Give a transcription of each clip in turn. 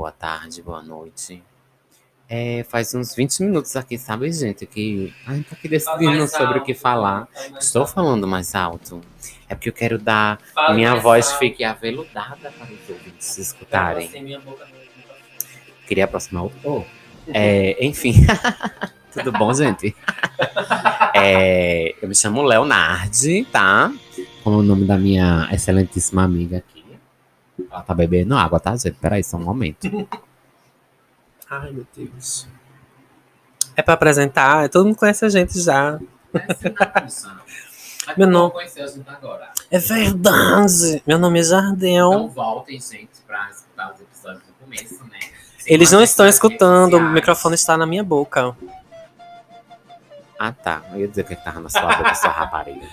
Boa tarde, boa noite. É, faz uns 20 minutos aqui, sabe, gente, que a gente tá aqui decidindo sobre o alto, que falar. Estou alto. falando mais alto. É porque eu quero dar. Fala minha voz alto. fique aveludada para os ouvintes escutarem. Queria aproximar o. Oh. É, enfim. Tudo bom, gente? É, eu me chamo Leonardi, tá? Como o nome da minha excelentíssima amiga aqui. Ela tá bebendo água, tá, gente? Peraí, só um momento. Ai, meu Deus. É pra apresentar, todo mundo conhece a gente já. Meu nome- agora. É verdade! Meu nome é Jardel. Então voltem, gente, pra escutar os episódios do começo, né? Eles não estão escutando, o microfone está na minha boca. Ah, tá. Eu ia dizer que ele tava na sua boca, sua rapariga.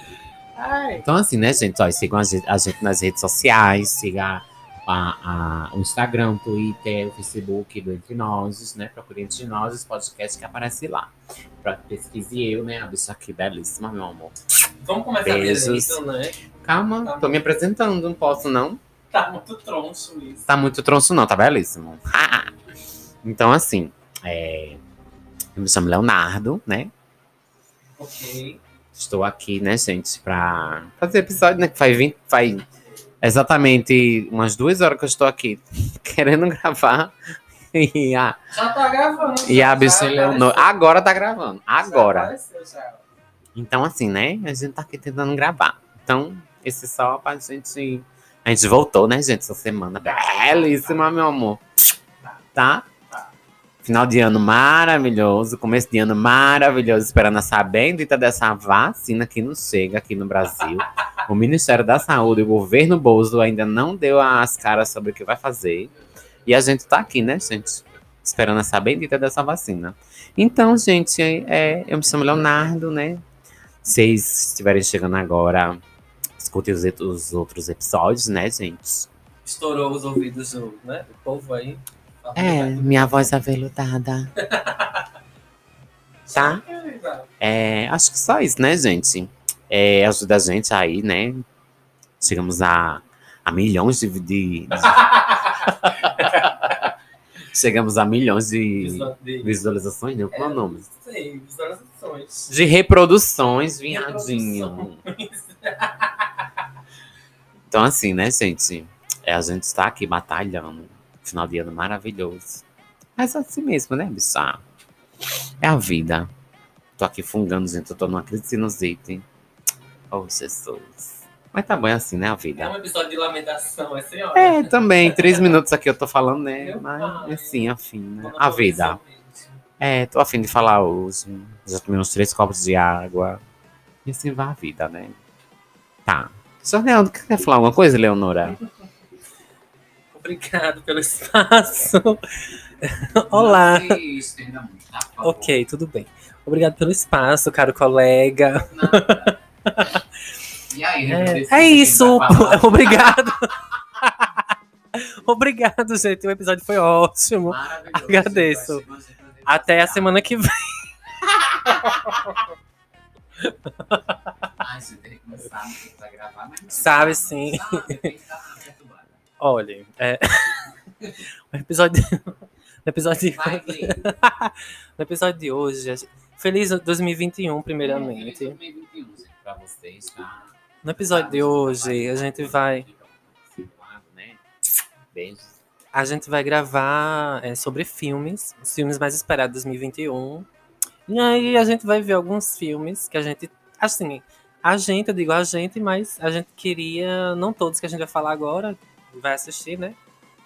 Então, assim, né, gente? Ó, sigam a gente, a gente nas redes sociais, siga a, a- o Instagram, o Twitter, o Facebook do Entre Nós, né? Procure Entre Nós, os podcasts que aparecem lá. Pra pesquise eu, né? A bicha aqui belíssima, meu amor. Vamos começar Beijos. direito, né? Calma, Tá tô me apresentando, não posso, não. Tá muito troncho isso. Tá muito tronço, não, tá belíssimo. então, assim, é, eu me chamo Leonardo, né? Ok. Estou aqui, né, gente, pra fazer episódio, né? Que faz, 20, faz exatamente umas duas horas que eu estou aqui querendo gravar. E a, Já tá gravando. e já, a bicha já Leonor. apareceu. Agora tá gravando. Já Agora. apareceu, já. Então, assim, né? A gente tá aqui tentando gravar. Então, esse só pra gente. A gente voltou, né, gente, essa semana. Belíssima, meu amor. Tá? Final de ano maravilhoso, começo de ano maravilhoso, esperando essa bendita dessa vacina que não chega aqui no Brasil. O Ministério da Saúde, o governo Bozo ainda não deu as caras sobre o que vai fazer. E a gente tá aqui, né, gente? Esperando essa bendita dessa vacina. Então, gente, é, eu me chamo Leonardo, né? Vocês estiverem chegando agora, escutem os, os outros episódios, né, gente? Estourou os ouvidos do, né, do povo aí. É, minha voz aveludada. Tá? É, acho que só isso, né, gente? É, ajuda a gente aí, né? Chegamos a, a milhões de, de- Chegamos a milhões de Visual- de- visualizações, não? Qual é o nome? Sim, visualizações. De reproduções, viadinho. Então, assim, né, gente? É, a gente está aqui batalhando. Final de ano maravilhoso. Mas é assim mesmo, né, bicha? É a vida. Tô aqui fungando, gente. Eu tô numa crise de sinusite. Oh, Jesus. Mas tá bom, é assim, né, a É vida. um episódio de lamentação, é senhora. É, também. Três minutos aqui eu tô falando, né? Meu Mas, pai. assim, afim, né? A vida. É, tô afim de falar hoje. Já tomei uns três copos de água. E assim vai a vida, né? Tá. Só Leandro, quer falar alguma coisa, Leonora? Obrigado pelo espaço. Olá. tá Ok, tudo bem. Obrigado pelo espaço, caro colega. E aí, É, é isso. Obrigado. Obrigado, gente. O episódio foi ótimo. Agradeço. Até a semana que vem. Ai, você tem que começar a gravar, mas... Sabe sim. Olha, é... o episódio. No episódio, de... Vai, no episódio de hoje, feliz 2021, primeiramente. 2021, gente, pra vocês, tá? No episódio de hoje, a gente vai, né? Beijos. a gente vai gravar é, sobre filmes, os filmes mais esperados de 2021. E aí a gente vai ver alguns filmes que a gente, assim, a gente, eu digo a gente, mas a gente queria, não todos que a gente vai falar agora, vai assistir, né?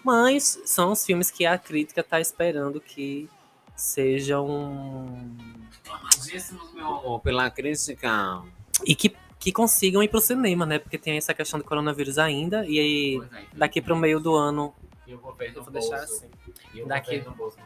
Mas são os filmes que a crítica tá esperando que sejam Amadíssimos, meu amor, pela crítica. e que, que consigam ir pro cinema, né? Porque tem essa questão do coronavírus ainda e aí daqui pro meio do ano Eu vou eu vou deixar bolso. assim. Eu Daqui- no bolso.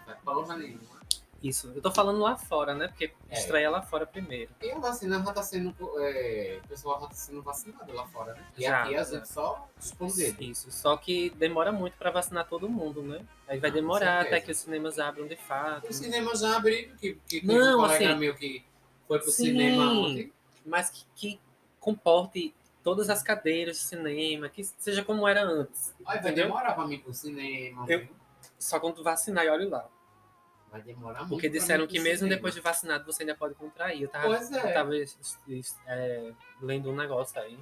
Isso. Eu tô falando lá fora, né? Porque É. estreia lá fora primeiro. E a vacina já tá sendo. É, o pessoal já tá sendo vacinado lá fora, né? E Já, aqui a gente só esconde. Isso. Só que demora muito pra vacinar todo mundo, né? Aí vai Ah, demorar até que os cinemas abram de fato. O cinema já abriu, que, que Não, um colega assim- meu que foi pro Sim. cinema ontem. Mas que, que comporte todas as cadeiras de cinema, que seja como era antes. Ai, vai Entendeu? demorar pra mim pro cinema. Eu- viu? Só quando tu vacinar e olha lá. Vai demorar muito. Porque disseram que mesmo depois de vacinado você ainda pode contrair. Eu tava, Pois é. eu tava é, lendo um negócio aí.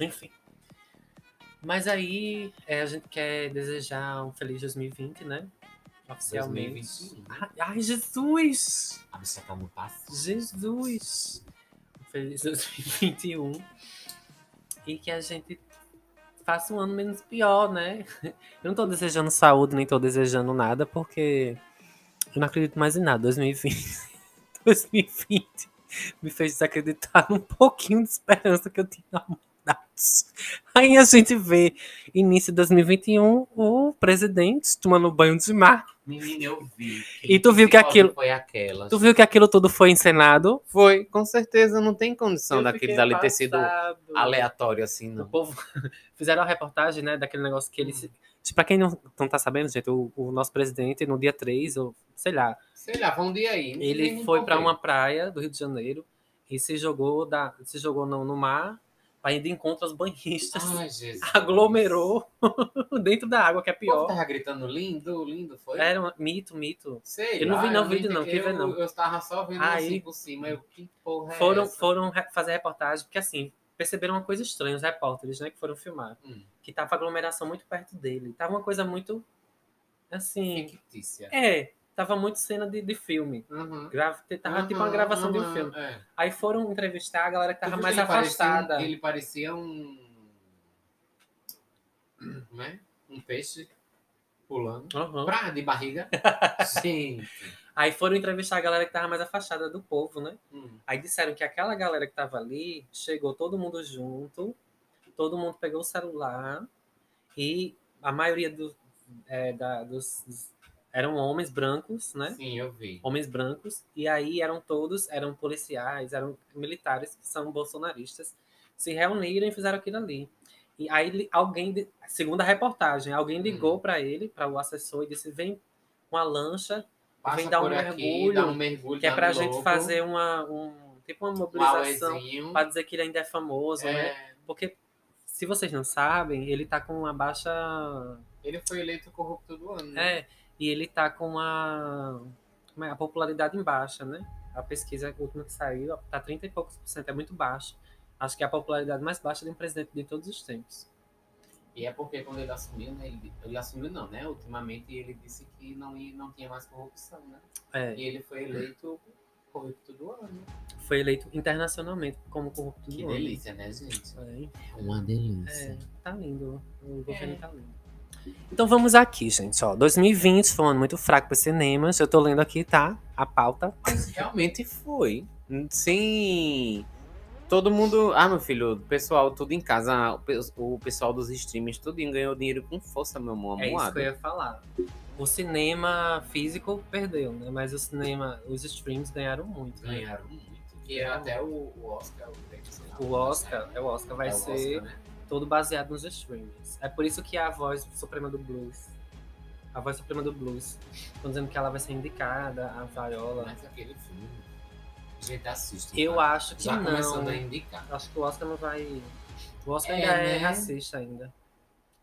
Enfim. Mas aí é, a gente quer desejar um feliz 2020, né? Oficialmente. 2021. Ai, ai, Jesus! A bicha tá no passo. Jesus! Um Feliz 2021. E que a gente faça um ano menos pior, né? Eu não tô desejando saúde, nem tô desejando nada, porque eu não acredito mais em nada. 2020. 2020 me fez desacreditar num pouquinho de esperança que eu tinha na. Aí a gente vê início de 2021 o presidente tomando banho de mar. Menina, eu vi. E tu viu que aquilo- Foi aquela. Tu viu que aquilo tudo foi encenado? Foi, com certeza não tem condição Eu daquele fiquei dali ter sido aleatório assim, O não. povo fizeram a reportagem, né, daquele negócio que ele se... Pra quem não, não tá sabendo, gente, o, o nosso presidente, no dia 3, ou sei lá, Sei lá, foi um dia aí. ele foi contei. uma praia do Rio de Janeiro e se jogou, da, se jogou no, no mar para ir de encontro aos banhistas. Ai, Jesus. Aglomerou dentro da água, que é pior. tava gritando lindo, lindo, foi? Era um mito, mito. Sei Eu não lá, vi não, vídeo não, que ver não. Eu, eu tava só vendo Aí- assim por cima. Eu, que porra é Foram, essa? foram fazer reportagem, porque assim, perceberam uma coisa estranha, os repórteres, né, que foram filmar. Hum, Que tava a aglomeração muito perto dele. Tava uma coisa muito, assim... fictícia. É, tava muito cena de, de filme. Uhum. Grava, tava tipo uma Uhum, gravação de um uhum, filme. é. Aí foram entrevistar a galera que tava mais ele parecia afastada. ele parecia um. Como é? Um peixe pulando. Uhum. Pra, de barriga. Gente. Aí foram entrevistar a galera que tava mais afastada do povo, né? Hum. Aí disseram que aquela galera que tava ali, chegou todo mundo junto, todo mundo pegou o celular e a maioria do, é, da- dos, dos- eram homens brancos, né? Sim, eu vi. Homens brancos, e aí eram todos, eram policiais, eram militares que são bolsonaristas, se reuniram e fizeram aquilo ali. E aí alguém, segundo a reportagem, alguém ligou para ele, para o assessor, e disse: vem uma lancha Passa Vem dar um por aqui, mergulho, dá um mergulho, que é pra no gente fazer uma, um, tipo uma um mobilização auezinho. para dizer que ele ainda é famoso, né? É, Porque, se vocês não sabem, ele tá com uma baixa. ele foi eleito corrupto do ano. né? É, e ele tá com como é? A popularidade em baixa, né? A pesquisa última que saiu tá 30 e poucos por cento, é muito baixo. Acho que é a popularidade mais baixa de um presidente de todos os tempos. E é porque quando ele assumiu, né? Ele, ele assumiu não, né? Ultimamente ele disse que não, ia, não tinha mais corrupção, né? É, E ele foi eleito corrupto do ano. foi eleito internacionalmente como corrupto Que do ano. delícia, né, gente? É, Uma É, delícia. tá lindo. O governo É. tá lindo. Então vamos aqui, gente. Ó, 2020 foi um ano muito fraco para cinemas. Eu tô lendo aqui, tá? A pauta. Mas realmente foi. Sim. Todo mundo. Ah, meu filho, o pessoal tudo em casa. o pe- O pessoal dos streams, tudinho ganhou dinheiro com força, meu amor. É isso que eu ia falar. O cinema físico perdeu, né? Mas o cinema, os streams ganharam muito. né? Ganharam muito. Que é até o, o Oscar. O, Oscar, é o Oscar, vai É o ser Oscar, né? todo baseado nos streams. É por isso que a voz suprema do blues. A voz suprema do blues. Estão dizendo que ela vai ser indicada, a Viola. Mas aquele filme. Gente, assiste. Eu tá? acho que Já não. começando a indicar. Acho que o Oscar não vai. O Oscar É, ainda é né? racista ainda.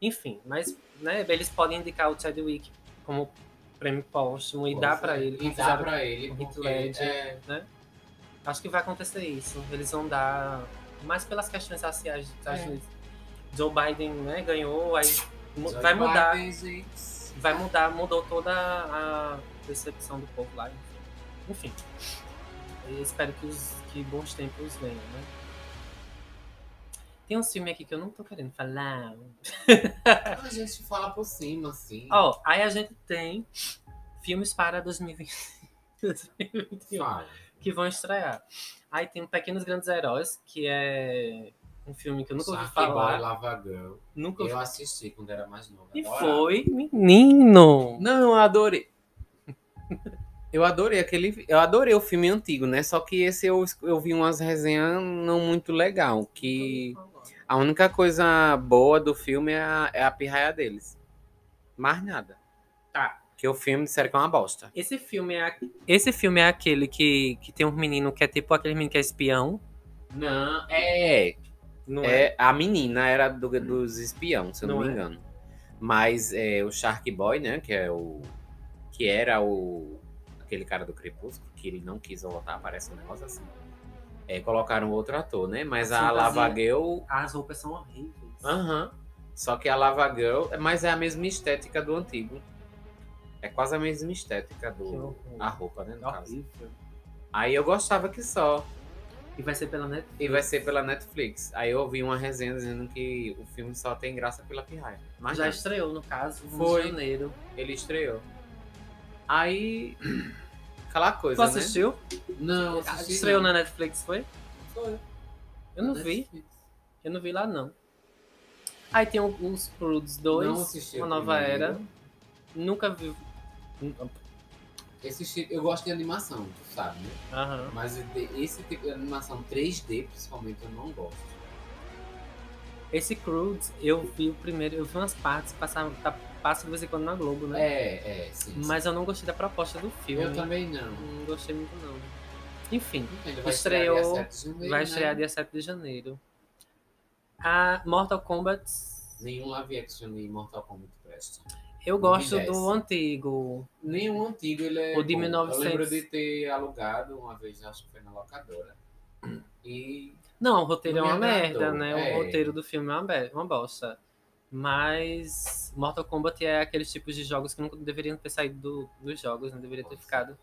Enfim, mas né, eles podem indicar o Chadwick como prêmio póstumo e Pois dar pra é, ele. E dá fizeram- pra ele. Heath Ledger. é, Acho que vai acontecer isso. Eles vão dar. Mais pelas questões raciais dos Estados É. Unidos. Joe Biden né, ganhou, aí Joe vai mudar. Biden. Vai mudar, mudou toda a percepção do povo lá. Enfim. Eu espero que, os, que bons tempos venham, né? Tem um filme aqui que eu não tô querendo falar. A gente fala por cima, assim. Ó, aí a gente tem filmes para 2020, 2021 Fala. que vão estrear. Aí tem Pequenos Grandes Heróis, que é um filme que eu nunca ouvi Shark Boy, falar. Lava Girl. Nunca ouvi Eu assisti quando era mais novo. E adorava. foi, menino! Não, adorei. Eu adorei aquele. Eu adorei o filme antigo, né? Só que esse eu, eu vi umas resenhas não muito legal. Que a única coisa boa do filme é a, é a pirraia deles. Mais nada. Tá. Que o filme disseram que é uma bosta. Esse filme é, a- esse filme é aquele que, que tem um menino que é tipo aquele menino que é espião. Não, é. Não é? É, a menina era do- dos espião, se eu não, Não me é? engano. Mas é, o Shark Boy, né? Que é o. Que era o. Aquele cara do Crepúsculo, que ele não quis voltar, aparece um negócio assim. É, colocaram outro ator, né? Mas A a Lava. Girl. As roupas são horríveis. Aham. Só que a Lava Girl. Mas é a mesma estética do antigo. É quase a mesma estética do. A roupa, né? No É caso. horrível. Aí eu gostava que só. E vai ser pela Netflix. E vai ser pela Netflix. Aí eu ouvi uma resenha dizendo que o filme só tem graça pela pirraia. Mas Já não, estreou, no caso, Foi. janeiro. ele estreou. Aí. Aquela Tu coisa, né? assistiu? Não, Ah, assisti Estreou não. na Netflix, foi? Foi. Eu não vi. Eu não vi lá, não. Aí tem os Crudes 2, Não assisti Uma Nova. Era. Nunca vi. Esse estilo- eu gosto de animação, tu sabe, né? Aham. Mas esse tipo de animação 3D, principalmente, eu não gosto. Esse Crudes, eu vi o primeiro, eu vi umas partes, passava, tá, passa de vez em quando na Globo, né? É, é, sim. sim. Mas eu não gostei da proposta do filme. eu também não. Não gostei muito, não. Enfim, Ele vai Estreou- estrear dia 7 de janeiro, vai né? estrear dia 7 de janeiro. A Mortal Kombat, Nenhum live action de Mortal Kombat presta. eu gosto 2010. do antigo. Nenhum antigo ele é. O de bom. 1900. Eu lembro de ter alugado uma vez, acho que foi na locadora. E. Não, o roteiro Não é uma merda, né? é. O roteiro do filme é uma, be- uma bosta. Mas Mortal Kombat é aqueles tipos de jogos que nunca deveriam ter saído do- dos jogos, não deveria ter ficado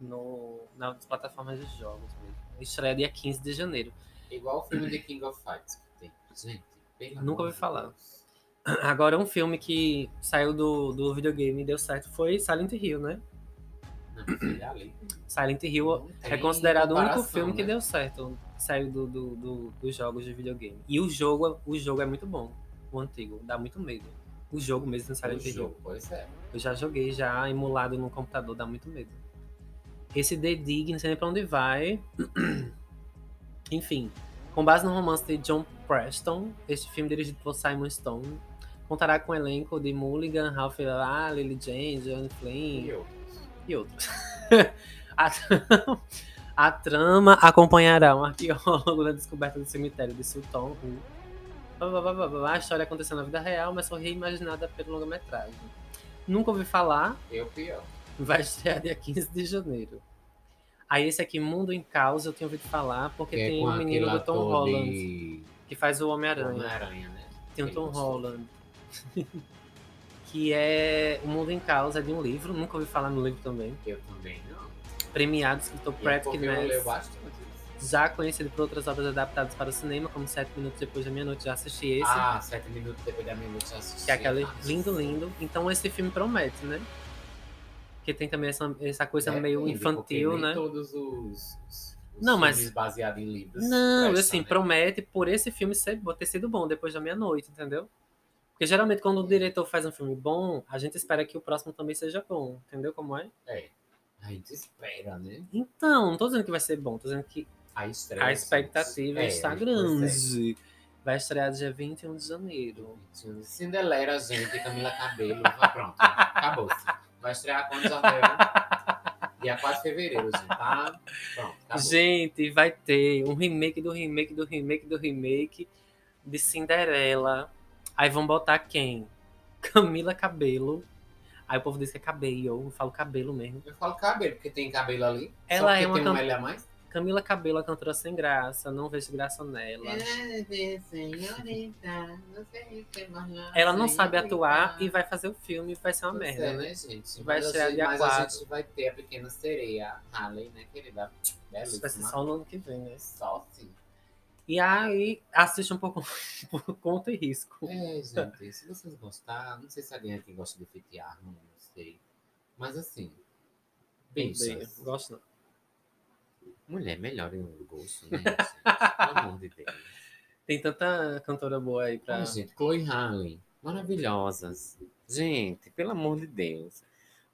no, nas plataformas de jogos mesmo. Estreia dia 15 de janeiro. Igual o filme de King of Fights que tem. Gente, pelo Nunca ouvi falar. Deus. Agora, um filme que saiu do, do videogame e deu certo foi Silent Hill, né? Não. Silent Hill Não é considerado o único filme que né? deu certo, saiu do, do- do- dos jogos de videogame. E o jogo, o jogo é muito bom, o antigo, dá muito medo. O jogo mesmo no O Silent Hill. jogo, pois é. Eu já joguei já emulado no computador, dá muito medo. Esse The Dig, não sei nem pra onde vai. Enfim, com base no romance de John Preston, este filme dirigido por Simon Stone, contará com o elenco de Mulligan, Ralph Ah, Lily Jane, Joanne Flynn E outros. e outros. a, a trama acompanhará um arqueólogo na descoberta do cemitério de Sultan. Hu. Blá, blá, blá, blá. A história aconteceu na vida real, mas foi reimaginada pelo longa-metragem. Nunca ouvi falar, Eu pior. vai estrear dia 15 de janeiro. Aí esse aqui, Mundo em Caos, eu tinha ouvido falar, porque Que é tem com um menino do Tom Holland, de que faz o Homem-Aranha. Homem-Aranha, né? Tem o Ele Tom. Holland. que é O Mundo em Caos, é de um livro, nunca ouvi falar no livro também. Eu também não. Premiado, escritor é Patrick porque eu Ness, bastante. Já conhecido por outras obras adaptadas para o cinema, como Sete Minutos Depois da Meia-Noite, já assisti esse, Ah, sete minutos depois da meia-noite eu assisti. que é aquele Ah, lindo, lindo. Então esse filme promete, né? Porque tem também essa, essa coisa meio Depende, infantil, né? todos os, os Não, mas- filmes baseados em livros. Não, assim, né? promete por esse filme ser, ter sido bom depois da meia-noite, entendeu? Porque geralmente quando o diretor faz um filme bom, a gente espera que o próximo também seja bom, entendeu como é? É. A gente espera, né? Então, não tô dizendo que vai ser bom, tô dizendo que A estreia. a expectativa é, está pois grande. Vai estrear dia 21 de é. janeiro. Cinderela, gente, Camila Cabelo. vai, Pronto, acabou-se. Vai estrear quando já deu? Dia 4 de fevereiro, gente. Tá? Pronto, acabou. Gente, vai ter um remake do remake do remake do remake de Cinderela. Aí vão botar quem? Camila Cabelo. Aí o povo diz que é cabelo, eu falo cabelo mesmo. Eu falo cabelo, porque tem cabelo ali. Ela é uma tem um cam- L a mais. Camila Cabelo, a cantora sem graça, não vejo graça nela. Ela não sabe atuar e vai fazer o filme e vai ser uma merda, é, né? né, gente? Vai mas a dia mas a 4. gente vai ter a pequena sereia, a Harley, né, querida? Isso vai ser Belíssima. só no ano que vem, né? Só sim. E aí, assiste um pouco por conta e risco. É, gente, se vocês gostarem, não sei se alguém aqui gosta de fitear, não sei. Mas assim, Bem, bichas, gosto não. Mulher melhor em gosto, né? Pelo amor de Deus. Tem tanta cantora boa aí pra. Ah, gente, Chloe Harley, maravilhosas. Gente, pelo amor de Deus.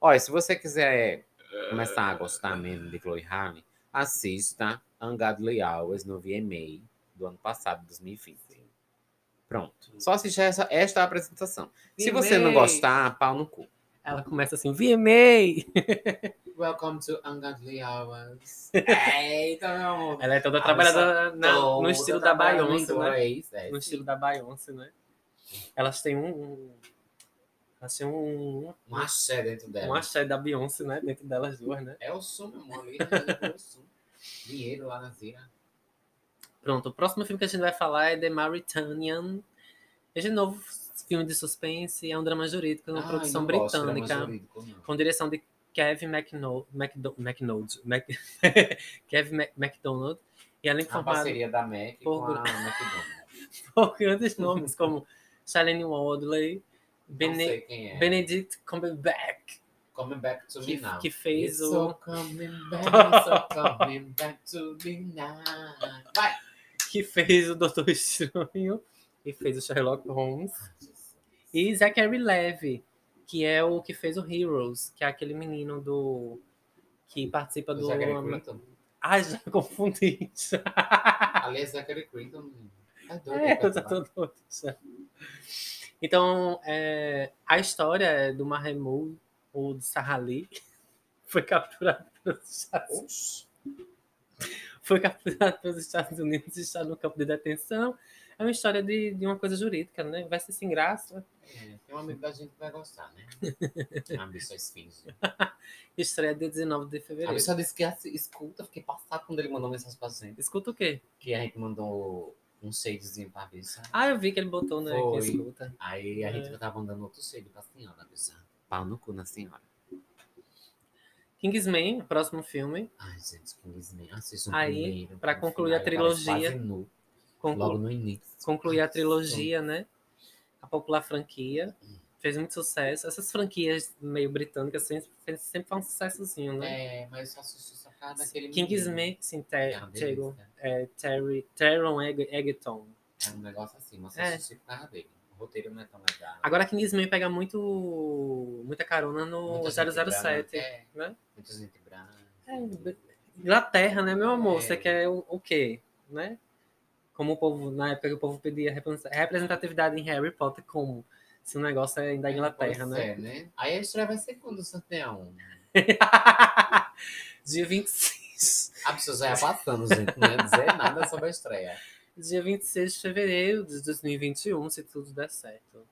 Olha, se você quiser começar a gostar mesmo de Chloe Harley, assista Ungodly Hours no VMA do ano passado, 2020. Pronto. Só assista essa, esta apresentação. Se você não gostar, pau no cu. Ela começa assim, VMA! Welcome to Ungodly Hours. Eita, meu amor. Ela é toda trabalhada na- no estilo da Beyoncé, né? é, No estilo da Beyoncé, né? Elas têm um, um, Achei um, um, Um axé dentro dela. um axé da Beyoncé, né? Dentro delas duas, né? É o som, meu amor. É som. Dinheiro lá na Zira. Pronto, o próximo filme que a gente vai falar é The Mauritanian. Esse novo filme de suspense é um drama jurídico, uma Ai, produção britânica, jurídico, com direção de Kevin McNo- McDo- McNold. Mac... Kevin Mac- McDonald. E além de A formado parceria da Mac por- com a McDonald's. por grandes nomes como Shailene Woodley, Não Bene- é. Benedict Cumberbatch, Coming back to que, me now. que fez It's o so coming back, so coming back to me now. Vai! que fez o Doutor Estranho e fez o Sherlock Holmes. E Zachary Levi, que é o que fez o Heroes, que é aquele menino do. que participa Do. Zachary Quinton. Ai, já confundi. Ali é Zachary Quinton. É. É, eu tô doido. Então, é, a história é do Mahmoud, ou do Sahali, foi capturado pelos Estados Oxi. foi capturado pelos Estados Unidos e está no campo de detenção. É uma história de, de uma coisa jurídica, né? Vai ser sem graça. É, tem um amigo da gente que vai gostar, né? A bicha esfinge. Estreia dia 19 de A fevereiro. bicha disse que escuta, fiquei passado quando ele mandou mensagem pra gente. Escuta o quê? Que a gente mandou um shadezinho pra bicha. Ah, eu vi que ele botou, né? Foi. Que escuta. Aí a gente É. tava mandando outro shade pra senhora, bicha. Pau no cu na senhora. Kingsman, próximo filme. Ai, gente, Kingsman. Assista um Aí, primeiro. pra concluir a final, aparece trilogia, Conclu- logo no início. concluir a trilogia, né? A popular franquia. Fez muito sucesso. Essas franquias meio britânicas sempre, sempre fazem um sucessozinho, né? É, mas só só causa daquele Kingsman, sim. Ter, É Tego, delícia. é, Terry, Teron Eg- Egerton. É um negócio assim, mas É. por causa dele. O roteiro não é tão legal. Agora Kingsman pega muito muita carona no Muita gente 007, branca, É, né? muita gente branca. É, Inglaterra, né, meu amor? É. Você quer o, o quê, né? Como o povo, na época o povo pedia represent- representatividade em Harry Potter, como? Se o negócio é da Inglaterra, Pois né? É, né? Aí a estreia vai ser quando, Santeão? Dia 26. A pessoa já ia passando, gente. Não ia dizer nada sobre a estreia. Dia 26 de fevereiro de 2021, se tudo der certo.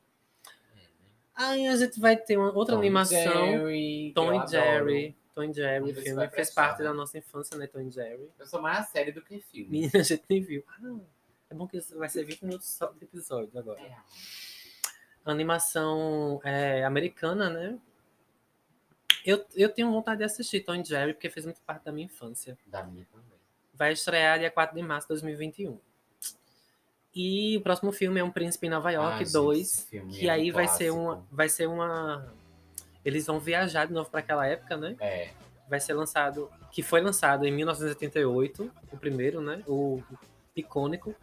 Aí a gente vai ter uma outra Tom animação. Jerry, Tom e Jerry. Tom e Jerry, o filme fez parte né? da nossa infância, né? Tom e Jerry. Eu sou mais a série do que filme. Menina, a gente nem viu. Ah, é bom que vai ser 20 minutos só de episódio agora. É. Animação é, americana, né? Eu, eu tenho vontade de assistir Tom Jerry, porque fez muito parte da minha infância. Da minha também. Vai estrear dia 4 de março de 2021. E o próximo filme é Um Príncipe em Nova York Ai, gente, 2, esse filme que é um aí vai ser, uma, vai ser uma. Eles vão viajar de novo para aquela época, né? É, Vai ser lançado. Que foi lançado em 1988, o primeiro, né? O icônico.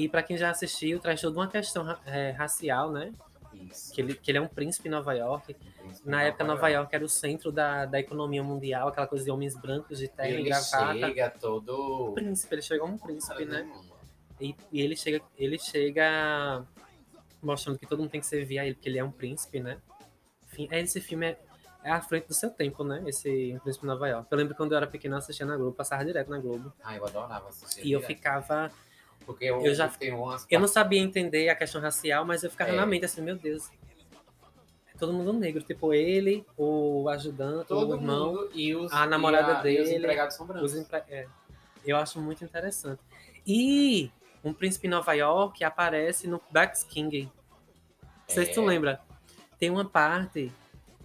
E para quem já assistiu, traz toda uma questão é, racial, né? isso. Que ele, que ele é um príncipe em Nova York. Um Na em época, Nova York era o centro da, da economia mundial, aquela coisa de homens brancos de terra e Ele gravata. chega todo... Príncipe, ele chegou um príncipe, né? E, e ele chega, ele chega mostrando que todo mundo tem que servir a ele, porque ele é um príncipe, né? Enfim, é, esse filme é, é à frente do seu tempo, né? Esse Príncipe em Nova York. Eu lembro quando eu era pequeno, eu assistia na Globo, passava direto na Globo. Ah, eu adorava assistir. E eu direto. ficava. Porque eu, eu já- tenho umas... Eu não sabia entender a questão racial, mas eu ficava É. na mente assim, meu Deus. É todo mundo negro, tipo ele, o ajudante, Todo o irmão. e os, a namorada e a- e os dele, empregados são brancos. Os empre- é. Eu acho muito interessante. E um príncipe em Nova York aparece no Black King. Não sei se tu É. lembra. Tem uma parte.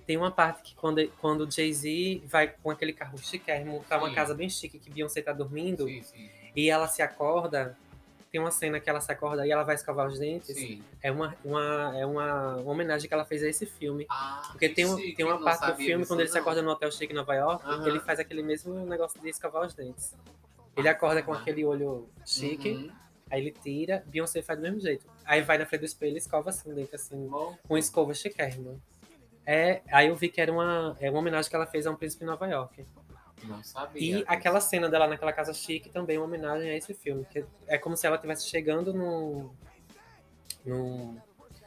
Tem uma parte que quando, quando o Jay-Z vai com aquele carro chiquérrimo pra uma casa bem chique que Beyoncé tá dormindo Sim, sim. e ela se acorda. Tem uma cena que ela se acorda e ela vai escovar os dentes. sim. É, uma, uma, é uma, homenagem que ela fez a esse filme. Ah, Porque que tem, um, tem uma parte do filme, quando ele se acorda no Hotel Chique em Nova York, ele faz aquele mesmo negócio de escovar os dentes. Ele acorda com aquele olho chique, Uhum. aí ele tira, Beyoncé faz do mesmo jeito. Aí vai na frente do espelho e escova assim, o dente assim, com escova chiquérrima. É, aí eu vi que era uma, é uma homenagem que ela fez a um príncipe em Nova York. Não sabia. E disso. aquela cena dela naquela casa chique também é uma homenagem a esse filme. Que é como se ela estivesse chegando num. num.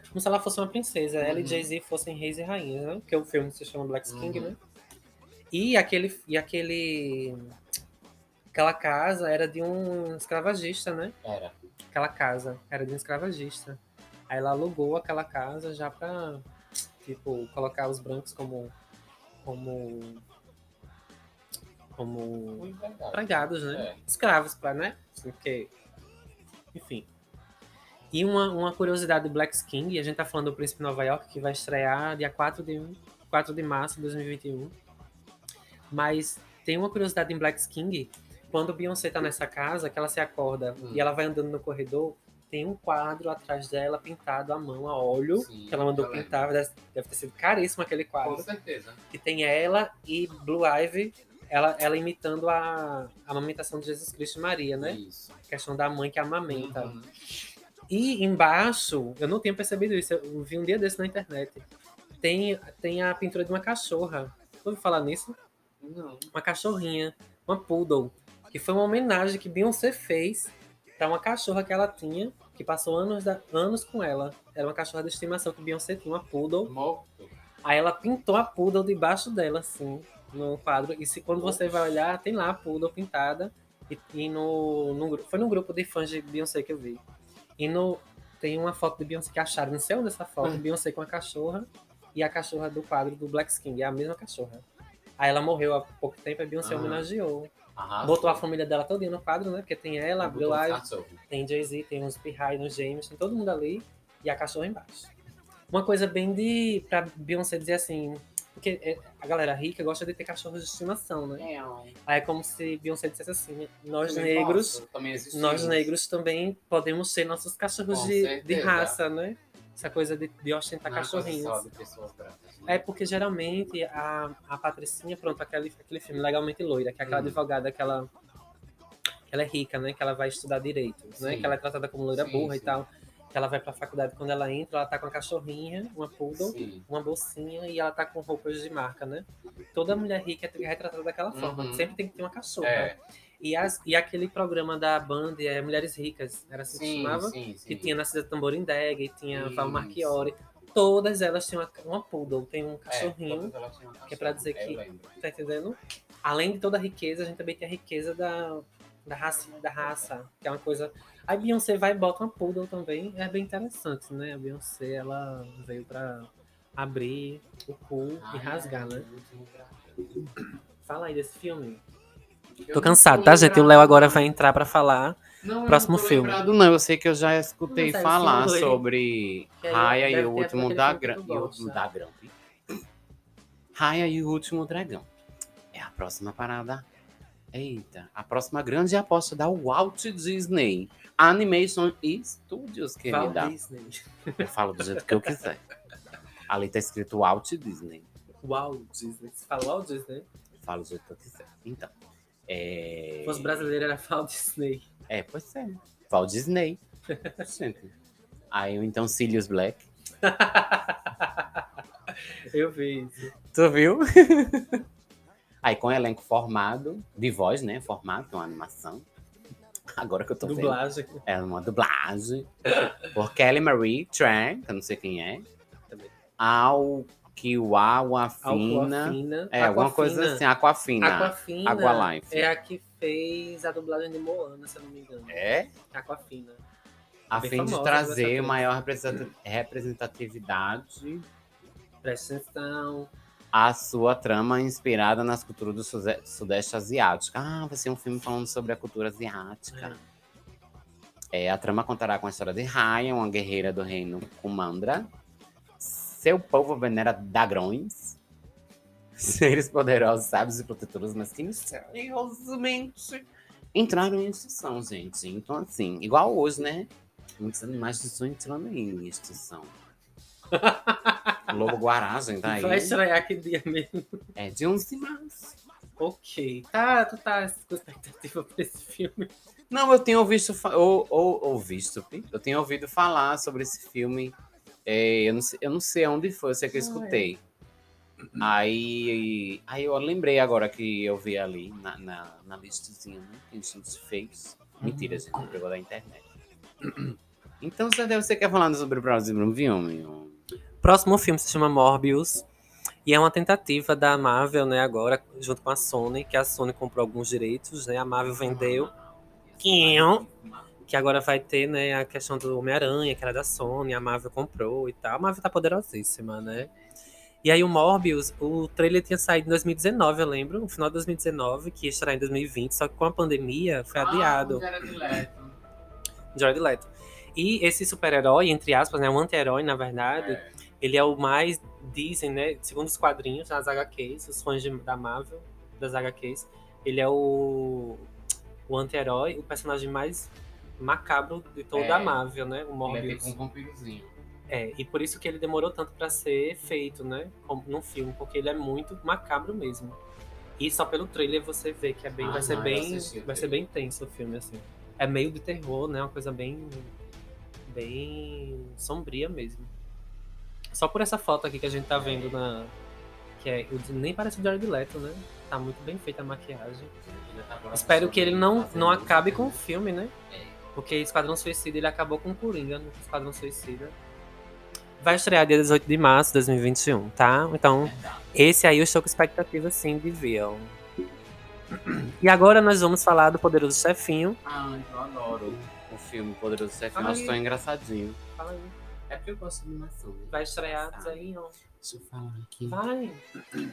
Como se ela fosse uma princesa. Ela e Uhum. Jay-Z fossem reis e rainhas, né? Porque o filme se chama Black King, Uhum. né? E aquele. E aquele. Aquela casa era de um escravagista, né? Era. Aquela casa era de um escravagista. Aí ela alugou aquela casa já pra tipo, colocar os brancos como. como. Como empregados, né? É. Escravos, pra, né? Porque. Enfim. E uma, uma curiosidade do Black King, a gente tá falando do Príncipe Nova York, que vai estrear dia 4 de, 4 de março de 2021. Mas tem uma curiosidade em Black King, quando Beyoncé tá nessa casa, que ela se acorda Hum. e ela vai andando no corredor, tem um quadro atrás dela pintado à mão, a óleo, Sim, que ela mandou pintar. Deve deve ter sido caríssimo aquele Com quadro. certeza. Que tem ela e Blue Ivy, ela, ela imitando a, a amamentação de Jesus Cristo e Maria, né? Isso. A questão da mãe que amamenta. Uhum. E embaixo, eu não tinha percebido isso, eu vi um dia desse na internet. Tem, tem a pintura de uma cachorra. Ouviu falar nisso? Não. Uma cachorrinha, uma poodle, que foi uma homenagem que Beyoncé fez para uma cachorra que ela tinha, que passou anos, da- anos com ela. Era uma cachorra de estimação que Beyoncé tinha, uma poodle. Morto. Aí ela pintou a poodle debaixo dela, assim, no quadro. E se quando você vai olhar, tem lá a poodle pintada. E, e no, no foi no grupo de fãs de Beyoncé que eu vi. E no, tem uma foto de Beyoncé que acharam, não sei onde essa foto, Hum. Beyoncé com a cachorra e a cachorra do quadro do Black King, é a mesma cachorra. Aí ela morreu há pouco tempo, a Beyoncé Ah. homenageou. Arrasou. Botou a família dela todinha no quadro, né? Porque tem ela, a Blue tem Jay-Z, tem uns P-High, nos James, tem todo mundo ali e a cachorra embaixo. Uma coisa bem de. pra Beyoncé dizer assim. Porque é, a galera rica gosta de ter cachorros de estimação, né? Aí é como se Beyoncé dissesse assim: nós Também negros, nós negros também podemos ser nossos cachorros de, de raça, né? Essa coisa de, de ostentar Não é cachorrinhos. de brancas, né? É porque geralmente a, a Patricinha, pronto, aquele, aquele filme Legalmente Loira, que é aquela Hum. advogada que ela, é rica, né? Que ela vai estudar direito, né? Sim. Que ela é tratada como loira Sim, burra e sim. tal. Que ela vai pra faculdade quando ela entra, ela tá com a cachorrinha, uma poodle, Sim. uma bolsinha e ela tá com roupas de marca, né? Toda mulher rica é retratada daquela forma. Uhum. Sempre tem que ter uma cachorra. É, E, as, e aquele programa da Band é Mulheres Ricas, era assim que sim, chamava? sim, sim. que tinha Narcisa Tamborindeg, e tinha Val. Marchiori. Todas elas tinham uma, uma poodle, tem um É, cachorrinho, um que é pra dizer que- tá entendendo? Além de toda a riqueza, a gente também tem a riqueza da, da, raça, da raça, que é uma coisa... A Beyoncé vai e bota uma poodle também, é bem interessante, né? A Beyoncé, ela veio pra abrir o cu e Ai, rasgar, né? Fala aí desse filme. Eu Tô cansado, tô tá, gente? O. Léo agora vai entrar pra falar. Não, eu Próximo não tô filme. lembrado, Não, eu sei que eu já escutei Não, falar sobre Raya e o último da E o último da. Raya e o último dragão. É a próxima parada. Eita, a próxima grande aposta da Walt Disney Animation Studios, Walt querida. Disney. Eu falo do jeito que eu quiser. Ali tá escrito Walt Disney. Walt Disney. Você fala Walt Disney? Eu falo do jeito que eu quiser. Então. É... Se fosse brasileiro, era Walt Disney. É, pois é. Walt Disney. Gente. Aí então Sirius Black. Eu vi isso. Tu viu? Aí com elenco formado, de voz, né? Formado, é uma animação. Agora que eu tô vendo. Dublagem. É uma dublagem. Por Kelly Marie Tran, que eu não sei quem é. Também. Ao Kiwawa Fina. Aquafina. É, alguma coisa assim, Aquafina. Aquafina. Aqualife. É a que fez a dublagem de Moana, se eu não me engano. É? Aquafina. A Bem fim de famosa, trazer essa maior representa- representatividade Presta atenção. À sua trama inspirada nas culturas do Sudeste Asiático. Ah, vai ser um filme falando sobre a cultura asiática. É, a trama contará com a história de Raya, uma guerreira do reino Kumandra. Seu povo venera dragões. Seres poderosos, sábios e protetores, mas que misteriosamente entraram em extinção, gente. Então, assim, igual hoje, né? Muitos animais estão entrando em extinção. Lobo Guará, gente, tá aí. Vai estrear que dia mesmo. É de 11 de março. Ok. Tá, tu tá com expectativa pra esse filme. Não, eu tenho fa- ou, ou, ou visto, eu tenho ouvido falar sobre esse filme. É, eu, não sei, eu não sei onde foi, eu sei que eu Ah, é. escutei. Aí, aí eu lembrei agora que eu vi ali na, na, na listazinha, né? Que a gente fez. Mentira, Uhum. gente, pegou da internet. Então, você quer falar sobre o próximo filme? Próximo filme se chama Morbius. E é uma tentativa da Marvel, né, agora, junto com a Sony, que a Sony comprou alguns direitos, né? A Marvel vendeu. Quinho. Que agora vai ter, né, a questão do Homem-Aranha, que era da Sony, a Marvel comprou e tal. A Marvel tá poderosíssima, né? E aí o Morbius, o trailer tinha saído em 2019, eu lembro, no final de 2019, que ia estrear em 2020, só que com a pandemia foi adiado. Ah, era direto. Jared Leto. E esse super-herói, entre aspas, né, um anti-herói, na verdade, É. ele é o mais, dizem, né, segundo os quadrinhos, nas HQs, os fãs de- da Marvel, das HQs, ele é o, o anti-herói, o personagem mais macabro de toda É. a Marvel, né, o Ele é Morbius. um vampirozinho. É, e por isso que ele demorou tanto pra ser feito, né? Como num filme, porque ele é muito macabro mesmo. E só pelo trailer você vê que é bem, Ah, vai ser não, bem, assisti vai ser bem tenso o filme assim. É meio de terror, né? Uma coisa bem bem sombria mesmo. Só por essa foto aqui que a gente tá vendo na que é nem parece o Jared Leto, né? Tá muito bem feita a maquiagem. Espero que ele não não acabe com o filme, né? Porque Esquadrão Suicida ele acabou com o Coringa no Esquadrão Suicida. Vai estrear dia 18 de março de 2021, tá? Então, esse aí eu estou com expectativa sim de ver. ó. E agora nós vamos falar do Poderoso Chefinho. Ah, eu adoro o filme Poderoso Ai. acho tão engraçadinho. Fala aí. É porque eu gosto de animação. né? Vai estrear isso aí, ó. Deixa eu falar aqui. Vai.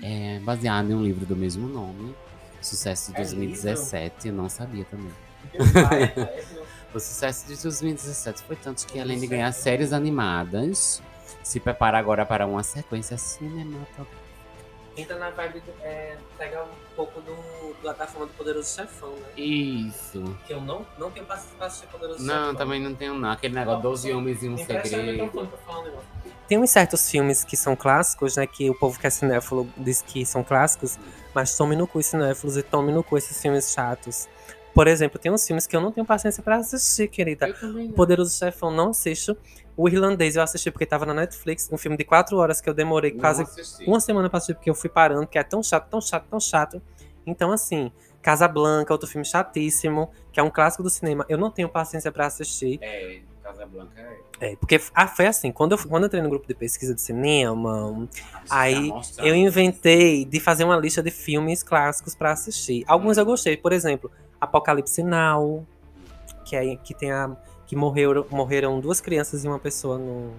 É baseado em um livro do mesmo nome. Sucesso de É 2017. Eu não sabia também. O sucesso de 2017 foi tanto que, além de ganhar séries animadas, se prepara agora para uma sequência cinematográfica. Entra na vibe, do- é, pega um pouco do, do plataforma do Poderoso Chefão, né? Isso. Que eu não, não tenho paciência pra assistir Poderoso Não, Chefão. também não tenho não. Aquele negócio 12 homens e um segredo. Tem uns certos filmes que são clássicos, né? Que o povo que é cinéfilo diz que são clássicos, mas tome no cu os cinéfilos e tome no cu esses filmes chatos. Por exemplo, tem uns filmes que eu não tenho paciência pra assistir, querida. Eu também não. Poderoso Chefão não assisto. O Irlandês eu assisti porque tava na Netflix, um filme de quatro horas que eu demorei Não quase assisti. uma semana pra assistir porque eu fui parando, que é tão chato, tão chato, tão chato. Então, assim, Casablanca, outro filme chatíssimo, que é um clássico do cinema, eu não tenho paciência pra assistir. É, Casablanca é. É, porque ah, foi assim, quando eu, quando eu entrei no grupo de pesquisa de cinema, Aí, Tá eu inventei de fazer uma lista de filmes clássicos pra assistir. Alguns eu gostei, por exemplo, Apocalipse Now, que, é, que tem a. que morreram, morreram duas crianças e uma pessoa no.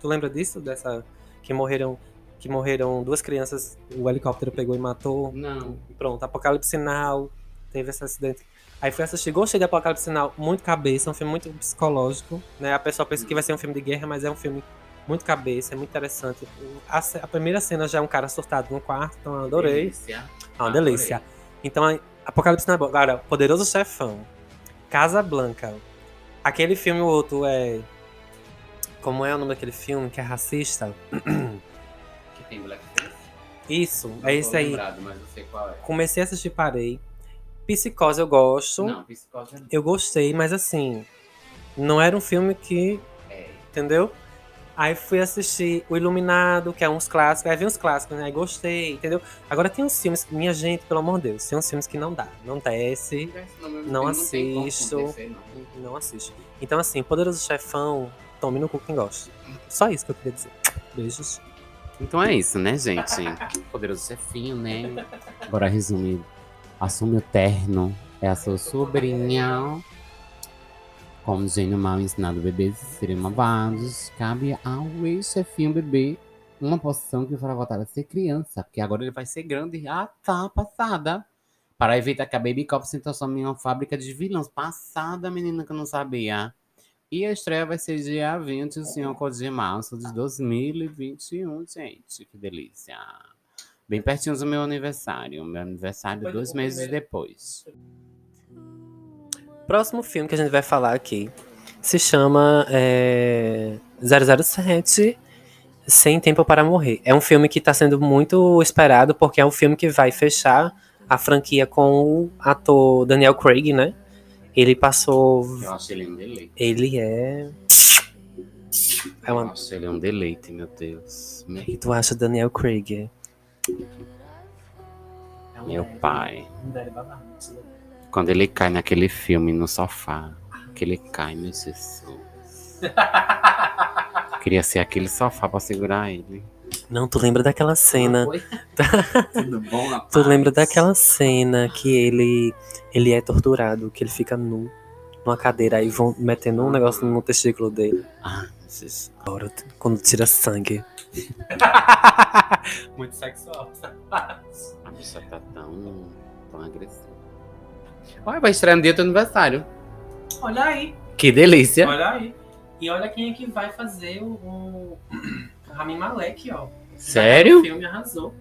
Tu lembra disso? Dessa. Que morreram. Que morreram duas crianças, o helicóptero pegou e matou. Não. Pronto, Apocalipse Now, teve esse acidente. Aí fui assistir, gostei de Apocalipse Now, muito cabeça, um filme muito psicológico, né? A pessoa pensa que vai ser um filme de guerra, mas é um filme muito cabeça, é muito interessante. A, a primeira cena já é um cara surtado no quarto, então eu adorei. Delícia. É uma delícia. Então, a- Apocalipse Now é. Agora, Poderoso Chefão, Casa Blanca, aquele filme o outro é... Como é o nome daquele filme que é racista? Que tem Blackface? Isso, Não é esse aí. lembrado, mas eu sei qual é. Comecei a assistir, parei. Psicose eu gosto. Não, Psicose Eu gostei, mas assim, não era um filme que, é. entendeu? Aí fui assistir O Iluminado, que é uns clássicos, aí vi uns clássicos, né? Aí gostei, entendeu? Agora tem uns filmes, que- minha gente, pelo amor de Deus, tem uns filmes que não dá, não desce, Não assisto. não assiste. Então assim, Poderoso Chefão, tome no cu quem gosta. Só isso que eu queria dizer. Beijos. Então é isso, né, gente? Poderoso chefinho, né? Agora resume. Assume o terno. É a sua sobrinha. Como gênio mal ensinado bebês serem malvados. Cabe ao ex-chefinho bebê uma posição que fará voltar a ser criança. Porque agora ele vai ser grande. Ah, tá, passada. Para evitar que a Baby Cop se transforme em uma fábrica de vilões. Passada, menina que eu não sabia. E a estreia vai ser dia 25 de março de 2021, gente. Que delícia. Bem pertinho do meu aniversário. Meu aniversário dois meses depois. Próximo filme que a gente vai falar aqui se chama é, 007 Sem Tempo para Morrer. É um filme que está sendo muito esperado porque é um filme que vai fechar a franquia com o ator Daniel Craig, né? Ele passou. Eu achei ele um deleite. Ele é. É uma. achei ele um deleite, meu Deus. O que tu acha, Daniel Craig? Meu pai. Quando ele cai naquele filme no sofá, que ele cai, meu Jesus. Queria ser aquele sofá pra segurar ele. Não, tu lembra daquela cena? Oi? Tudo bom, rapaz? Tu lembra daquela cena que ele ele é torturado, que ele fica nu numa cadeira aí vão metendo um negócio no testículo dele. Ah, esses... Agora, quando tira sangue. Muito sexual. a bicha tá tão, tão agressiva. Olha, vai estrear no dia do teu aniversário. Olha aí, Que delícia. olha aí. E olha quem é que vai fazer o, o Rami Malek, ó. Sério? O filme arrasou.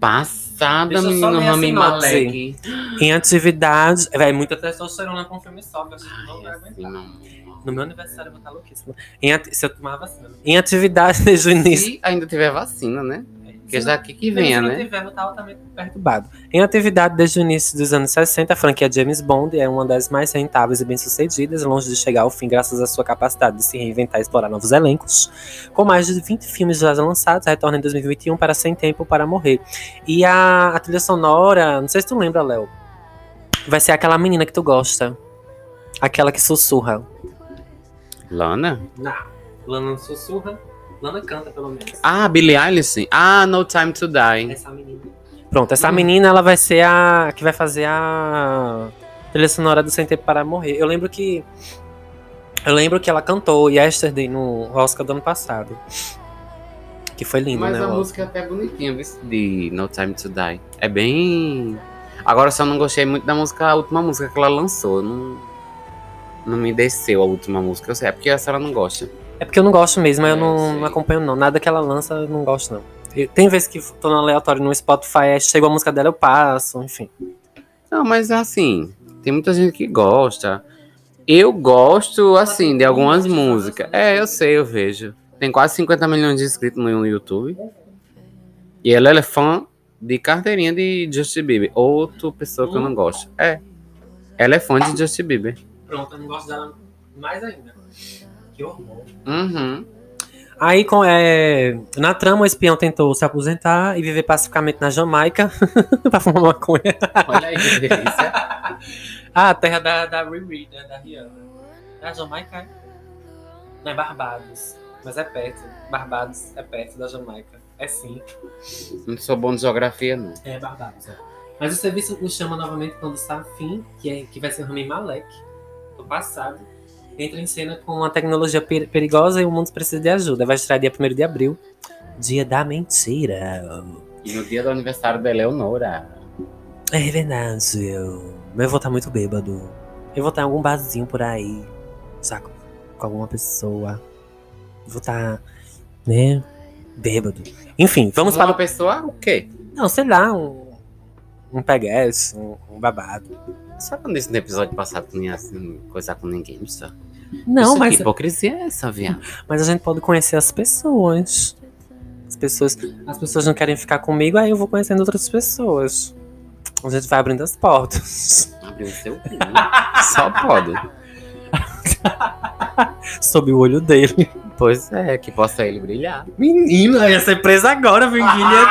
Passada, menino Rami. Malek. Em atividade. Véi, muita testosterona pra um filme só, que eu acho que não vai Ai, aguentar. não. No meu aniversário eu vou estar louquíssima. Em Se eu tomar vacina. Em atividade desde o início. Se ainda tiver vacina, né? Porque daqui que venha, né? tiver, altamente perturbado. Em atividade desde o início dos anos 60, a franquia James Bond é uma das mais rentáveis e bem-sucedidas, longe de chegar ao fim graças à sua capacidade de se reinventar e explorar novos elencos. Com mais de 20 filmes já lançados, retorna em 2021 para Sem Tempo para Morrer. E a, a trilha sonora, não sei se tu lembra, Léo, vai ser aquela menina que tu gosta. Aquela que sussurra. Lana? Não, Lana não sussurra, Lana canta pelo menos. Ah, Billie Eilish. Ah, No Time to Die. Essa menina. Pronto, essa menina ela vai ser a que vai fazer a trilha sonora do Sem Tempo para Morrer. Eu lembro que eu lembro que ela cantou Yesterday no Oscar do ano passado. Que foi lindo, Mas né? a o música é até bonitinha, viu? De No Time to Die. É bem. Agora só não gostei muito da música, a última música que ela lançou. Não, não me desceu a última música. Eu sei, é porque essa ela não gosta. É porque eu não gosto mesmo, eu É, não, não acompanho não. Nada que ela lança eu não gosto não. E Tem vezes que tô no aleatório no Spotify, aí chegou a música dela, eu passo, enfim. Não, mas assim, tem muita gente que gosta. Eu gosto, assim, de algumas músicas. É, eu sei, eu vejo. Tem quase 50 milhões de inscritos no YouTube. E ela é fã de carteirinha de Justin Bieber. Outra pessoa que eu não gosto. É. Ela é fã de Justin Bieber. Pronto, eu não gosto dela mais ainda. Que horror. Uhum. Aí, com, é, na trama, o espião tentou se aposentar e viver pacificamente na Jamaica pra fumar maconha. Olha aí que delícia. Ah, a terra da, da Riri, né, da Rihanna. É a Jamaica? é? Não, é Barbados. Mas é perto. Barbados é perto da Jamaica. É sim. Não sou bom de geografia, não. É Barbados, é. Mas o serviço nos chama novamente quando está fim, que, é, que vai ser o Rami Malek, do passado. Entra em cena com uma tecnologia per- perigosa e o mundo precisa de ajuda. Vai estrear dia 1 de abril. Dia da mentira. E no dia do aniversário da Eleonora. É verdade, eu. Eu vou estar muito bêbado. Eu vou estar em algum barzinho por aí, saco? Com alguma pessoa. Vou estar, né? Bêbado. Enfim, vamos Uma para o. pessoa, o quê? Não, sei lá, um. Um peguete, um, um babado. Só quando no episódio passado não ia assim, coisar com ninguém, só. Não, Isso, mas, Que hipocrisia é essa, viado? mas a gente pode conhecer as pessoas. As pessoas. As pessoas não querem ficar comigo, aí eu vou conhecendo outras pessoas. A gente vai abrindo as portas. Abriu o seu cu. Só pode. Sob o olho dele. Pois é, que possa ele brilhar. Menina, ia ser presa agora, Virgínia.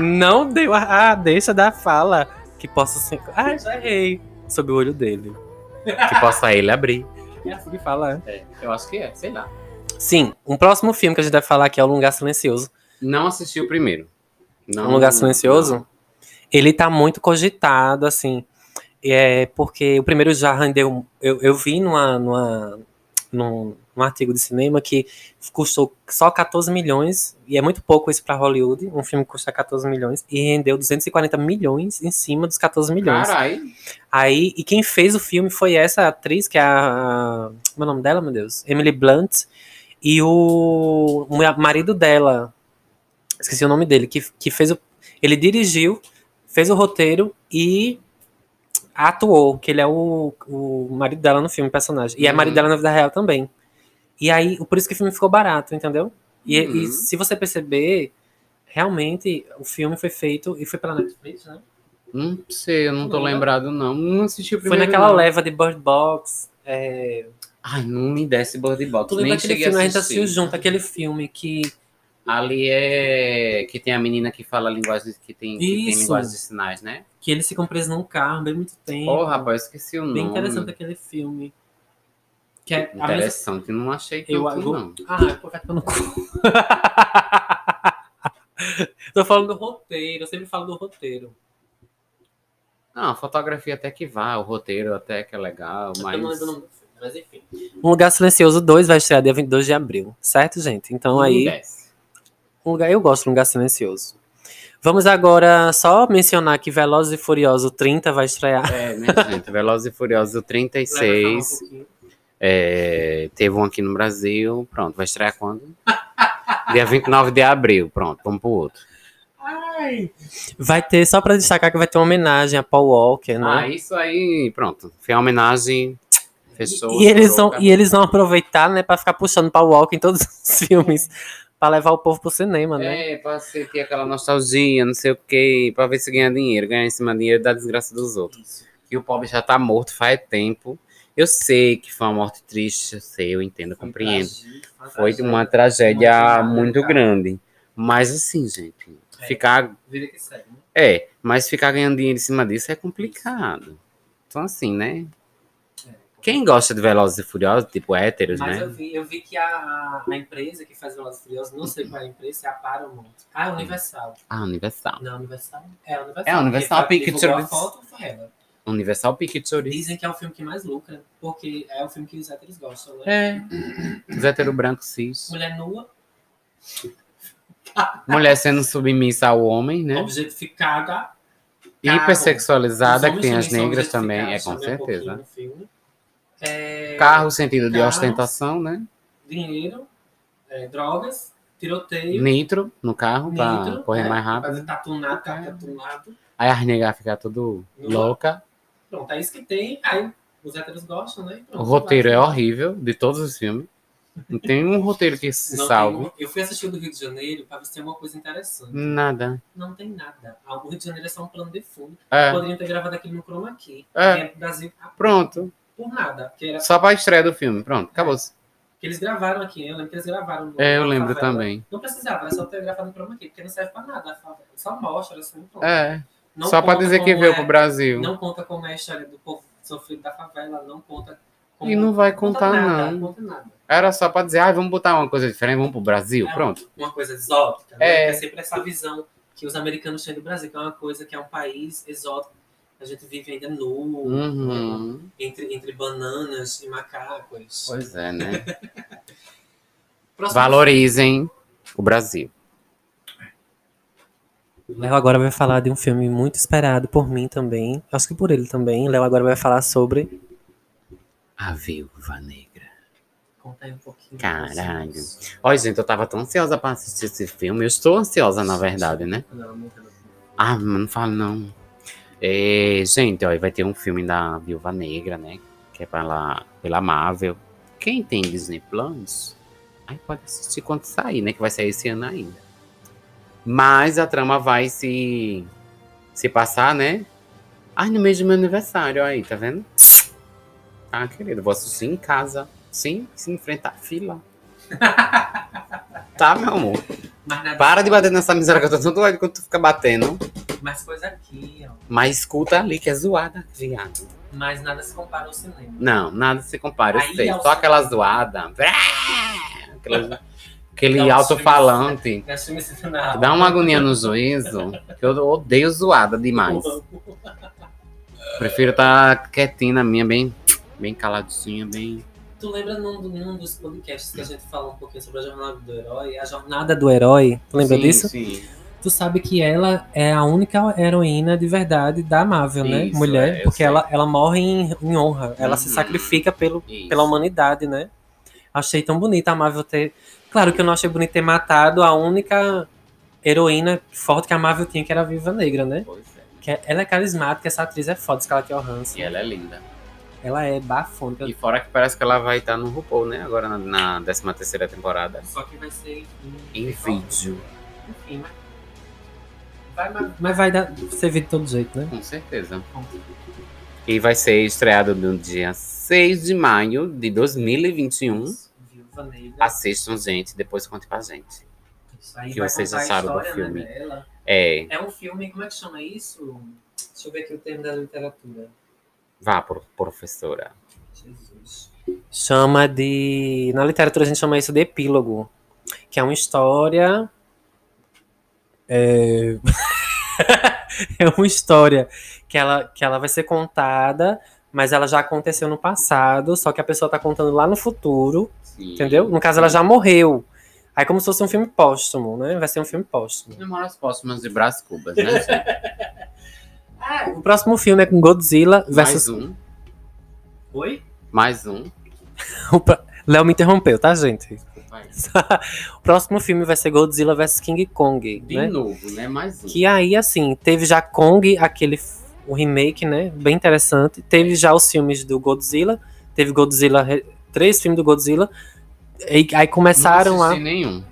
Não deu a, a deixa da fala. Que possa ser. Ah, já errei. Sob o olho dele. Que possa ele abrir. É assim que fala, é. É, eu acho que é, sei lá. Sim, um próximo filme que a gente vai falar aqui é O Lugar Silencioso. Não assisti o primeiro. Não, Um Lugar Silencioso? Ele tá muito cogitado, assim. É porque o primeiro já rendeu. Eu, eu vi numa, numa, num, num artigo de cinema que custou só 14 milhões, e é muito pouco isso pra Hollywood. Um filme custa 14 milhões, e rendeu 240 milhões em cima dos 14 milhões. Caralho. Aí, e quem fez o filme foi essa atriz, que é a. Como é o nome dela, meu Deus? Emily Blunt. E o, o marido dela, esqueci o nome dele, que, que fez o. Ele dirigiu, fez o roteiro e atuou, que ele é o, o marido dela no filme, personagem. E é Uhum. marido dela na vida real também. E aí, por isso que o filme ficou barato, entendeu? E, Uhum. e se você perceber, realmente o filme foi feito e foi pela Netflix, né? Não sei, eu não tô Não, lembrado, não. Não assisti o Foi primeiro. naquela não. leva de Bird Box. é, Ai, não me desce Bird Box. Tu lembra aquele filme? A a gente assistiu junto, aquele filme que. Ali é que tem a menina que fala linguagem que tem, que tem linguagem de sinais, né? que eles ficam presos num carro bem muito tempo. Ô, rapaz, esqueci o nome. Bem interessante aquele filme. Que é a mesma. Interessante, não achei Eu, tanto, eu, não. ah, vai tomar no cu. Tô falando do roteiro, eu sempre falo do roteiro. Não, a fotografia até que vá, o roteiro até que é legal, Mas... Eu não filme. Mas enfim. Um Lugar Silencioso 2 vai estrear dia 22 de abril, certo, gente? Então aí, Desce. um lugar, eu gosto de um Lugar Silencioso. Vamos agora só mencionar que Velozes e Furioso 30 vai estrear. É, minha gente, Velozes e Furiosos 36. É, teve um aqui no Brasil. Pronto, vai estrear quando? Dia 29 de abril. Pronto, vamos pro outro. Vai ter, só pra destacar que vai ter uma homenagem a Paul Walker, né? Ah, isso aí, pronto. Foi a homenagem. Fechou. E eles, vão, e eles vão aproveitar, né, pra ficar puxando Paul Walker em todos os filmes. Pra levar o povo pro cinema, né? É, pra sentir aquela nostalgia, não sei o quê, pra ver se ganha dinheiro, ganhar em cima dinheiro da desgraça dos outros. E o pobre já tá morto faz tempo. Eu sei que foi uma morte triste, eu sei, eu entendo, eu compreendo. Foi uma tragédia muito grande. Mas assim, gente, É. ficar. Vida que segue, né? É, mas ficar ganhando dinheiro em cima disso é complicado. Então, assim, né? Quem gosta de Velozes e Furiosos, tipo héteros, Mas eu né? vi, eu vi que a, a empresa que faz Velozes e Furiosos, não sei qual é a empresa, é a Paramount. Ah, é Universal. Ah, Universal. Não, Universal? É, Universal. É, a Universal Pictures. a foto foi ela. Universal Pictures. Dizem que é o filme que mais lucra, porque é o filme que os héteros gostam, né? É. Os héteros brancos cis. Mulher nua, Mulher sendo submissa ao homem, né? objetificada. Hipersexualizada, que tem as negras também, é com pouquinho certeza. É, Carro, sentido de ostentação, né? dinheiro, é, drogas, tiroteio, Nitro no carro pra nitro, correr é, mais rápido. Fazer tatunado, carro tatunado. Aí as negras ficam tudo louca. Pronto, é isso que tem. Aí os héteros gostam, né? Pronto, O roteiro é horrível de todos os filmes. Não tem um roteiro que se Não salve. tem- eu fui assistir o do Rio de Janeiro pra ver se tem uma coisa interessante. Nada. Não tem nada. Ah, O Rio de Janeiro é só um plano de fundo. É, Poderiam ter gravado aquilo no Chroma Key. É. Pro Brasil pronto. por nada. Era, Só pra estreia do filme. Pronto, acabou. que eles gravaram aqui. Eu lembro que eles gravaram. no- É, eu lembro favela. também. Não precisava, era só ter gravado no Chroma Key, porque não serve pra nada. a. Só mostra, assim, pronto. É, Não só conta dizer que veio é- pro Brasil. Não conta como é a história do povo sofrido da favela, não conta como... E não vai conta contar, nada, não. conta nada. Era só pra dizer, ah, vamos botar uma coisa diferente, vamos pro Brasil. É. Pronto. Uma coisa exótica, né? É. É sempre essa visão que os americanos têm do Brasil, que é uma coisa que é um país exótico. A gente vive ainda nu, Uhum. entre, entre bananas e macacos. Pois é, né? Próximo Valorizem o Brasil. Léo agora vai falar de um filme muito esperado por mim também. Acho que por ele também. Léo agora vai falar sobre. A Viúva Negra. Conta aí um pouquinho. Caralho. Olha, gente, eu tava tão ansiosa pra assistir esse filme. Eu estou ansiosa, na verdade, né? Não, não, não. Ah, não falo não. É, gente, ó, vai ter um filme da Viúva Negra, né? Que é pela, pela Marvel. Quem tem Disney Plus, aí pode assistir quando sair, né? Que vai sair esse ano ainda. Mas a trama vai se, se passar, né? Ai, no mês do meu aniversário, aí, tá vendo? Ah, querido, vou assistir em casa, sem se enfrentar fila. tá, meu amor? Nada- Para de bater nessa miséria que eu tô tão doido quando tu fica batendo. Mas coisa aqui, ó. Mas escuta ali que é zoada, viado. Mas nada se compara ao cinema. Não, nada se compara, eu Aí sei. é Só aquela zoada. Aquela- aquele alto-falante. Dá uma agonia no juízo. Que eu odeio zoada demais. Prefiro estar quietinha na minha, bem, bem caladinha, bem. Tu lembra num, num dos podcasts que a gente falou um pouquinho sobre a jornada do herói? A jornada do herói, tu lembra Sim, disso? Sim. Tu sabe que ela é a única heroína de verdade da Marvel, né? Isso, Mulher. é, porque sei. ela, ela morre em, em honra. Ela se Uhum. sacrifica pelo, Isso. pela humanidade, né? Achei tão bonita a Marvel ter. Claro que eu não achei bonito ter matado a única heroína forte que a Marvel tinha, que era a Viva Negra, né? Pois é. Que é- ela é carismática, essa atriz é foda, Scarlett Johansson. E ela é linda. Ela é bafônica. E fora que parece que ela vai estar no RuPaul, né? Agora na, na 13 terceira temporada. Só que vai ser Em vídeo. Enfim, mas. Vai, mas, mas vai dar, ser vídeo de todo jeito, né? Com certeza. E vai ser estreado no dia 6 de maio de 2021. Viúva Negra. Assistam, gente, depois conte pra gente. Isso aí que vocês acharam do história, filme. Né, dela. É, É um filme, como é que chama isso? Deixa eu ver aqui o termo da literatura. vá, pro- professora. Jesus. Chama de. Na literatura a gente chama isso de epílogo. Que é uma história. É, é uma história que ela, que ela vai ser contada mas ela já aconteceu no passado, só que a pessoa tá contando lá no futuro, Sim. entendeu? No caso, ela já morreu. Aí como se fosse um filme póstumo, né? Vai ser um filme póstumo. Memórias póstumas de Brás Cubas, né? gente? O próximo filme é com Godzilla Mais versus... um. Oi? Mais um. Léo me interrompeu, tá, gente? O próximo filme vai ser Godzilla vs King Kong, De né? novo, né? Mais um. Que aí, assim, teve já Kong, aquele o remake, né? Bem interessante. Teve já os filmes do Godzilla. Teve Godzilla, três filmes do Godzilla. E aí começaram não a. assisti nenhum.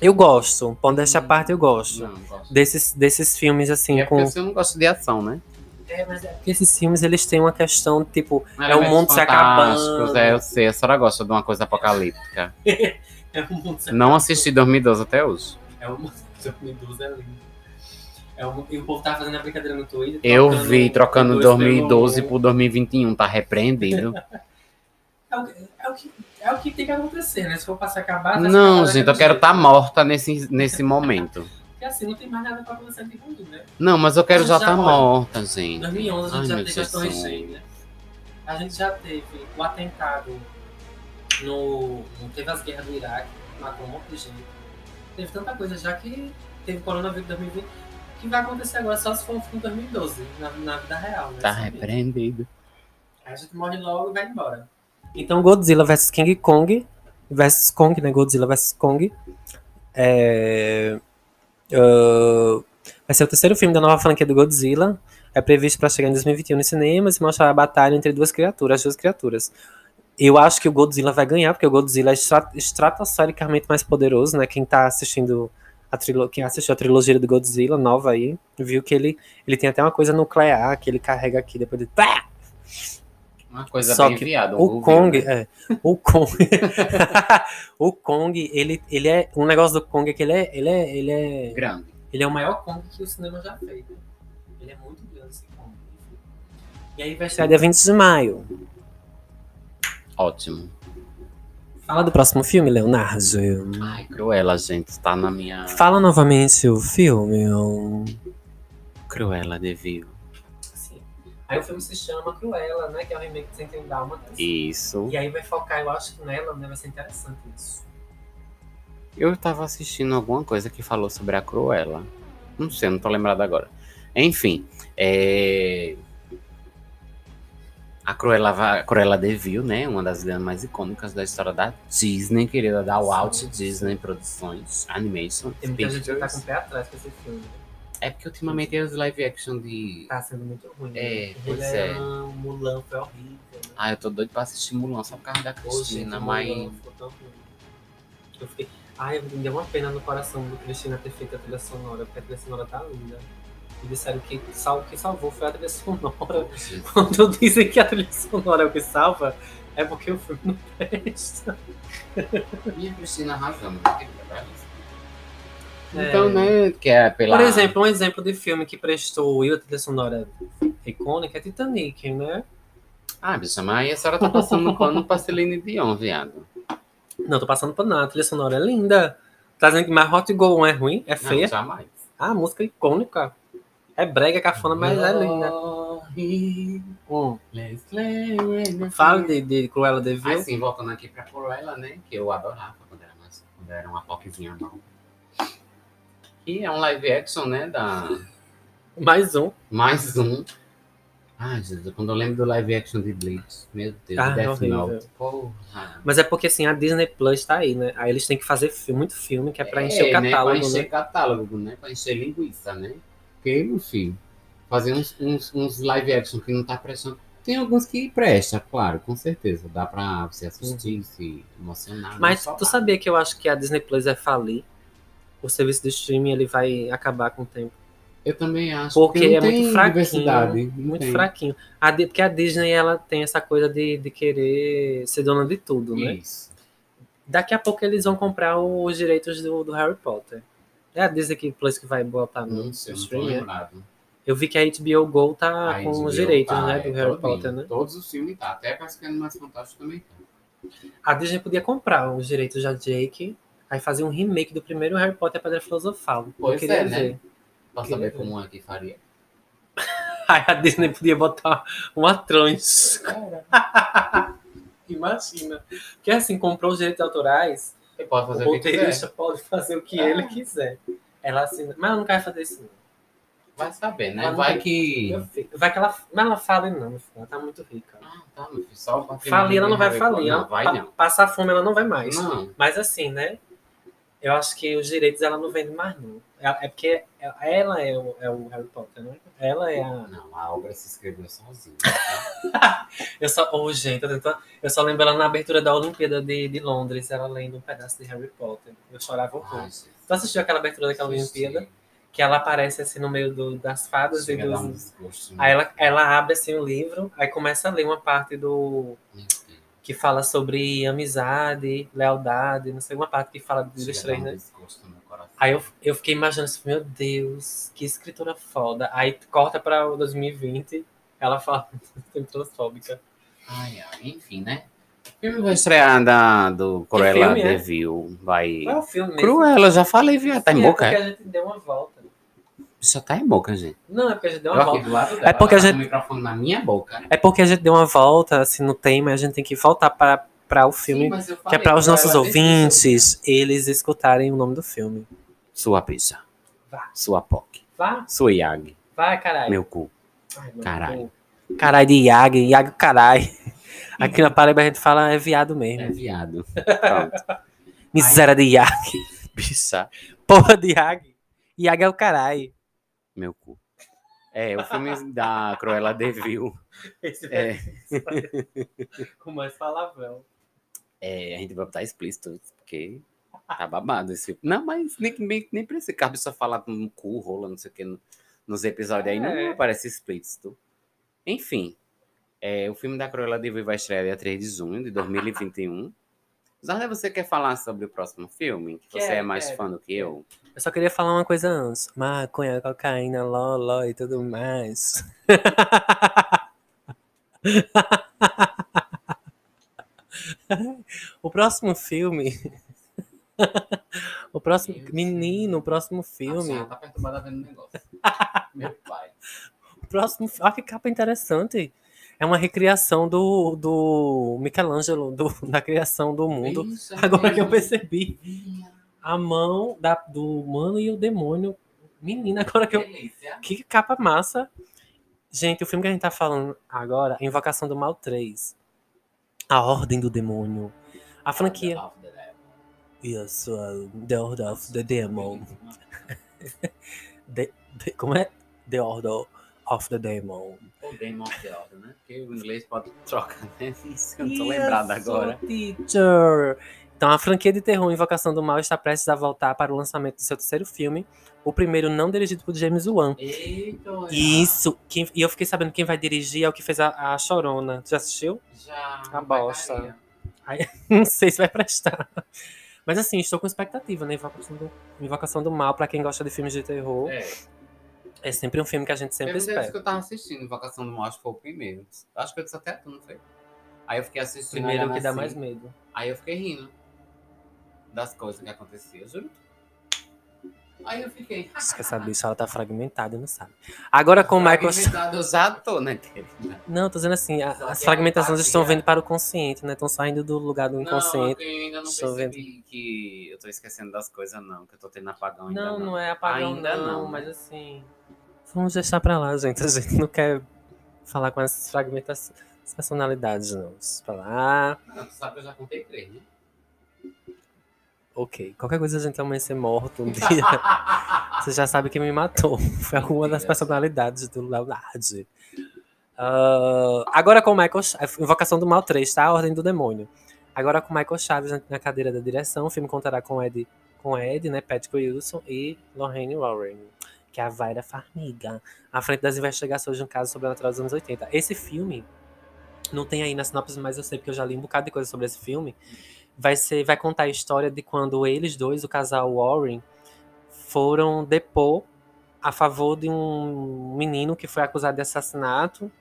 Eu gosto, pode deixar parte, eu gosto. Não, gosto. Desses, desses filmes, assim, É com. porque eu não gosto de ação, né? É, mas é porque esses filmes, eles têm uma questão, tipo, É o Elementos mundo se acabando. É, eu sei. A senhora gosta de uma coisa apocalíptica. é o mundo se Não assisti 2012 até hoje. É o mundo 2012 é lindo. É o... E o povo tava fazendo a brincadeira no Twitter. Eu vi trocando dois 2012 pelo- por 2021, tá repreendido. É o, é, o que, é o que tem que acontecer, né? Se for se acabar. se Não, gente, eu daquele quero estar morta nesse, nesse momento. Porque assim, não tem mais nada pra acontecer de ruim, né? Não, mas eu quero já já estar olha, morta, Em gente. 2011 a Ai, gente já meu teve as Torres. Gêmeas. A gente já teve o atentado no. Teve as guerras do Iraque, matou um monte de gente. Teve tanta coisa já que teve coronavírus 2020. O que vai acontecer agora só se for um filme 2012, na, na vida real, né? Tá repreendido. Aí a gente morre logo e vai embora. Então Godzilla vs King Kong versus Kong, né? Godzilla vs Kong. É... ah, vai ser o terceiro filme da nova franquia do Godzilla. É previsto para chegar em 2021 nos cinemas e mostrar a batalha entre duas criaturas, as duas criaturas. Eu acho que o Godzilla vai ganhar, porque o Godzilla é estra- estratosfericamente mais poderoso, né? Quem tá assistindo a quem assistiu a trilogia do Godzilla nova aí, viu que ele, ele tem até uma coisa nuclear que ele carrega aqui depois de pá! Uma coisa Só bem que viada. O Kong, é. O Kong. o Kong, ele, ele é. Um negócio do Kong é que ele é. Ele é, ele é, Grande. ele é o maior Kong que o cinema já fez. né? Ele é muito grande esse Kong. E aí vai estrear dia 20 de maio. Ótimo. Fala do próximo filme, Leonardo. Ai, Cruella, gente. Tá na minha. Fala novamente o filme. Cruella de Vil. Sim. Aí o filme se chama Cruella, né? Que é o remake de Cento Dálmatas. Isso. E aí vai focar, eu acho que nela, né? Vai ser interessante isso. Eu tava assistindo alguma coisa que falou sobre a Cruella. Não sei, não tô lembrado agora. Enfim, é... a Cruella, va- Cruella de Vil, né? Uma das vilãs mais icônicas da história da Disney, querida, da Walt. Disney Produções, Animation, Tem muita gente que tá com o pé atrás com esse filme. É porque ultimamente os live action de... Tá sendo muito ruim. É, né? pois é. Mulan foi horrível. Né? Ah, eu tô doido pra assistir Mulan só por causa da Cristina, gente, mas... Mulan ficou tão ruim. Eu fiquei. Ai, me deu uma pena no coração do Cristina ter feito a trilha sonora, porque a trilha sonora tá linda. E disseram que sal, o que salvou foi a trilha sonora. Quando dizem que a trilha sonora é o que salva, é porque o filme não presta. E a Cristina arrasando, É. Então, né, que é pela... Por exemplo, um exemplo de filme que prestou e a trilha sonora icônica é Titanic, né? Ah, bicha, mas a senhora tá passando pano pra Celine Dion, viado. Não, tô passando por nada, a trilha sonora é linda. Tá dizendo que mais Hot Go One é ruim? É Não, feia? jamais. Ah, música icônica. É brega, cafona, mas é linda. Fala de, de Cruella de Vil. Aí sim, voltando aqui pra Cruella, né? Que eu adorava quando era, mais, quando era uma popzinha nova. E é um live action, né? Da... Mais um. Mais um. Ai, Jesus, quando eu lembro do live action de Bleach, meu Deus, Ah, Death. Note. Porra. Mas é porque assim, a Disney Plus tá aí, né? Aí eles têm que fazer fi- muito filme, que é pra encher o né, catálogo, pra encher né? catálogo, né? Pra encher linguiça, né? Porque, filho, fazer uns, uns, uns live action que não tá prestando. Tem alguns que presta, claro, com certeza. Dá pra você assistir, se emocionar. não Mas tu sabia que eu acho que a Disney Plus vai falir? O serviço de streaming ele vai acabar com o tempo. Eu também acho. Porque não é muito fraquinho, Muito tem. fraquinho. A, porque a Disney ela tem essa coisa de, de querer ser dona de tudo, né? Isso. Daqui a pouco eles vão comprar os direitos do, do Harry Potter. É a Disney que Plus que vai botar no, Não sei, no streaming. é? lembrado. Eu vi que a HBO Go tá A com HBO os direitos, tá, né, do é, Harry. Potter, né? Todos os filmes tá. Até parece que é mais fantástico também tá. A Disney podia comprar os direitos da Jake, aí fazer um remake do primeiro Harry Potter e a Pedra Filosofal. Eu Pois queria é, né? ver. Pra Queria saber ver. como é que faria. Aí a Disney podia botar uma trans. Imagina. Porque assim, comprou os direitos autorais, Você pode o fazer o que quiser. pode fazer o que ele quiser. Ela assina. Mas ela não quer fazer isso, não. Vai saber, né? Ela não Vai tem- que. Vai que ela. Mas ela fala, não, meu filho, ela tá muito rica. Ah, tá, meu filho. Só o Falir, ela não vai falir. Não, vai não. Passar fome, ela não vai mais. Não. Mas assim, né? Eu acho que os direitos ela não vende mais, não. É, é porque ela é o, é o Harry Potter, né? Ela é a. Não, a obra se escreveu sozinha. Eu só. Oh, gente, eu, tento- eu só lembro ela na abertura da Olimpíada de, de Londres, ela lendo um pedaço de Harry Potter. Eu chorava. Ai, gente. Tu assistiu aquela abertura daquela Olimpíada? Que ela aparece assim no meio do- das fadas Chega e dar um dos. desgosto. Aí ela, ela abre assim o livro, aí começa a ler uma parte do. Que fala sobre amizade, lealdade, não sei, uma parte que fala dos Chega três, né? Aí eu, eu fiquei imaginando assim, meu Deus, que escritora foda. Aí corta pra o 2020, ela fala transfóbica. Ai, ai, enfim, né? O filme vai estrear da, do Cruella filme é? de Vil. Vai. Qual é o filme mesmo? Cruella, já falei, viu? Tá em boca, é é? porque a gente deu uma volta. Já tá em boca, gente. Não, é porque a gente deu Eu uma aqui volta. do lado dela, É porque ela a tá gente- microfone na minha boca. É porque a gente deu uma volta assim no tema e a gente tem que voltar para, para o filme. Sim, mas eu que é falei, para os nossos ouvintes eles escutarem o nome do filme. Sua pizza. Vá. Sua POC. Vá, Sua Yag. vai, caralho. Meu cu. Ai, meu Caralho. cu. Caralho de Iag, Iag caralho. Aqui na Paraíba a gente fala é viado mesmo. É viado. Pronto. Miséria de Iag. Bicha. Porra de Iag. Iag é o caralho. Meu cu. É, o filme da Cruella de Vil. Esse É. com mais palavrão. É, a gente vai botar explícito, porque tá babado esse filme. Não, mas nem, nem, nem precisa. Cabe só falar no cu, rola, não sei o que, no- nos episódios aí, não É. aparece explícito. Enfim, é, o filme da Cruella de Vil vai estrear dia 3 de junho de 2021. Zarda, você quer falar sobre o próximo filme? Que você é mais quero. fã do que eu? Eu só queria falar uma coisa antes. Maconha, cocaína, loló e tudo mais. o próximo filme. o próximo. Menino, o próximo filme. Ah, tá perturbada vendo o negócio. Meu pai. O próximo. Olha que capa interessante. É uma recriação do, do Michelangelo, do, da criação do mundo. Bicha, Agora que eu percebi. A mão da, do humano e o demônio. Menina, agora que eu. Delícia. Que capa massa. Gente, o filme que a gente tá falando agora é Invocação do Mal 3. A Ordem do Demônio. A franquia. Yes, uh, The Order of the Demon. The- the- como é? The Order of the Demon. Ou Demon of the Order, né? Porque o inglês pode trocar, né? Isso que eu não tô lembrado Yes, agora. Teacher. Então, a franquia de terror Invocação do Mal está prestes a voltar para o lançamento do seu terceiro filme. O primeiro não dirigido por James Wan. Eita. Isso. Quem- e eu fiquei sabendo que quem vai dirigir é o que fez a, a Chorona. Já assistiu? Já. A bosta. Não sei se vai prestar. Mas assim, estou com expectativa, né? Invocação do, Invocação do Mal, pra quem gosta de filmes de terror. É. É sempre um filme que a gente sempre Teve espera. que eu tava assistindo, Invocação do que foi o primeiro. Acho que eu disse até tu, não foi? Aí eu fiquei assistindo. Primeiro que dá assim, mais medo. Aí eu fiquei rindo das coisas que aconteciam, juro. Aí eu fiquei. Diz que essa bicha ela tá fragmentada, não sabe. Agora com o Michael. Eu já tô, né? Não, tô dizendo assim, a- as que fragmentações estão vindo para o consciente, né? Estão saindo do lugar do Não, inconsciente. eu ainda não Estou percebi que eu tô esquecendo das coisas, não. Que eu tô tendo apagão ainda. Não, Não, não, é apagão, Ainda não, não, mas assim. Vamos deixar pra lá, gente. A gente não quer falar com essas fragmentações. Personalidades, não. Pra lá. Não, tu sabe que eu já contei três, né? Ok. Qualquer coisa a gente amanhecer morto um dia. Você já sabe quem me matou. Foi alguma das personalidades do Leonardo. Ah, agora com o Michael Chaves. Invocação do Mal 3, tá? A Ordem do Demônio. Agora com o Michael Chaves na- na cadeira da direção. O filme contará com Ed, com Ed né? Patrick Wilson e Lorraine Warren. Que é a Vaira Farmiga. À frente das investigações de um caso sobrenatural dos anos 80. Esse filme. Não tem aí na sinopse, mas eu sei porque eu já li um bocado de coisa sobre esse filme. Vai, ser, vai contar a história de quando eles dois, o casal Warren, foram depor a favor de um menino que foi acusado de assassinato,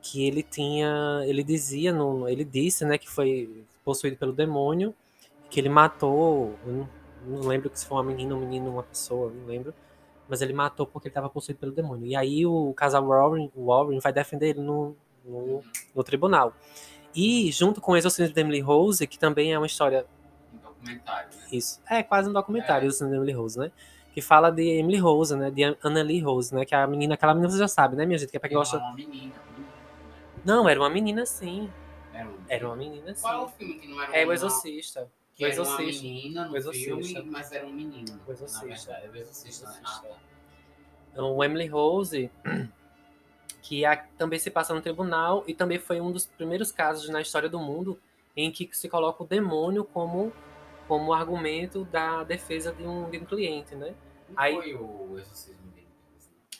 que ele tinha, ele dizia, no, ele disse, né, que foi possuído pelo demônio, que ele matou, não, não lembro se foi uma menina, um menino, uma pessoa, não lembro, Mas ele matou porque ele estava possuído pelo demônio. E aí o casal Warren, Warren vai defender ele no, no, no tribunal. E junto com o Exorcismo de Emily Rose, que também é uma história Um documentário. né? isso. É quase um documentário É. do Emily Rose, né? Que fala de Emily Rose, né? De Annalie Rose, né? Que é a menina, aquela menina você já sabe, né, minha gente? Que é pra quem Não, gosta. uma menina. Não, era uma menina sim. Era, um... Era uma menina sim. Qual é o filme que não era É o Exorcista. Que O era uma menina no Exorcista. filme, mas era um menino. O Exorcista. Na verdade, tá. Então, o Emily Rose, que também se passa no tribunal e também foi um dos primeiros casos na história do mundo em que se coloca o demônio como como argumento da defesa de um, de um cliente, né? Não Aí- foi o Exorcismo.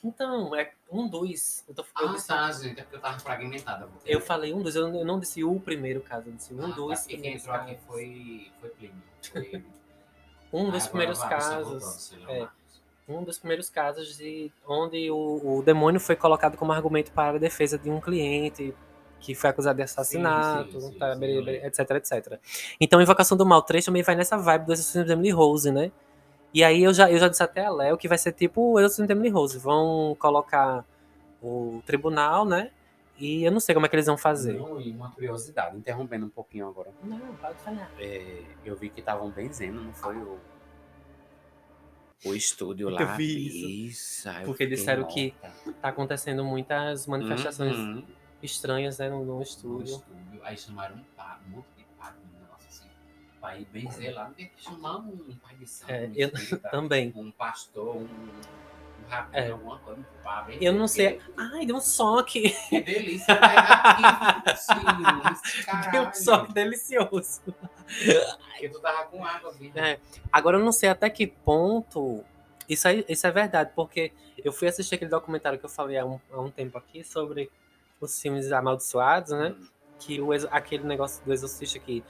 Então, é um dos. Eu, tô, eu, Ah, disse- tá, gente. É porque eu tava fragmentada. eu falei um dos, eu não- eu não disse o primeiro caso, eu disse um Ah, tá, dos porque quem primeiros entrou aqui foi, foi Plínio. Foi... Um dos Ah, primeiros agora vai, casos. voltou, é. um dos primeiros casos de onde o, o demônio foi colocado como argumento para a defesa de um cliente que foi acusado de assassinato, sim, sim, tá, sim, bere- lembro. etc, etc. Então, Invocação do Mal 3 também vai nessa vibe do Exorcismo de Emily Rose, né? E aí eu já, eu já disse até a Léo que vai ser tipo o Exorcismo de Emily Rose. Vão colocar o tribunal, né? E eu não sei como é que eles vão fazer. Não, e uma curiosidade, interrompendo um pouquinho agora. Não, pode falar. É, eu vi que estavam benzendo, não foi o. O estúdio lá. Eu vi isso. aí eu Porque disseram que. Tá acontecendo muitas manifestações Uhum. estranhas, né, no, no No estúdio. estúdio. Aí chamaram um, um. Pra ir benzer lá, tem que chamar um pai de santo, É, um eu espírita, também. um pastor, um, um rabino, É. alguma coisa. benzer, Eu não sei. porque- Ai, deu um som aqui. Que delícia aqui, sim, Deu um som delicioso. Porque tu tava com água, viu? É. Agora eu não sei até que ponto. Isso, aí, isso é verdade, porque eu fui assistir aquele documentário que eu falei há um, há um tempo aqui sobre os filmes amaldiçoados, né? Hum, Que o, aquele negócio do exorcista que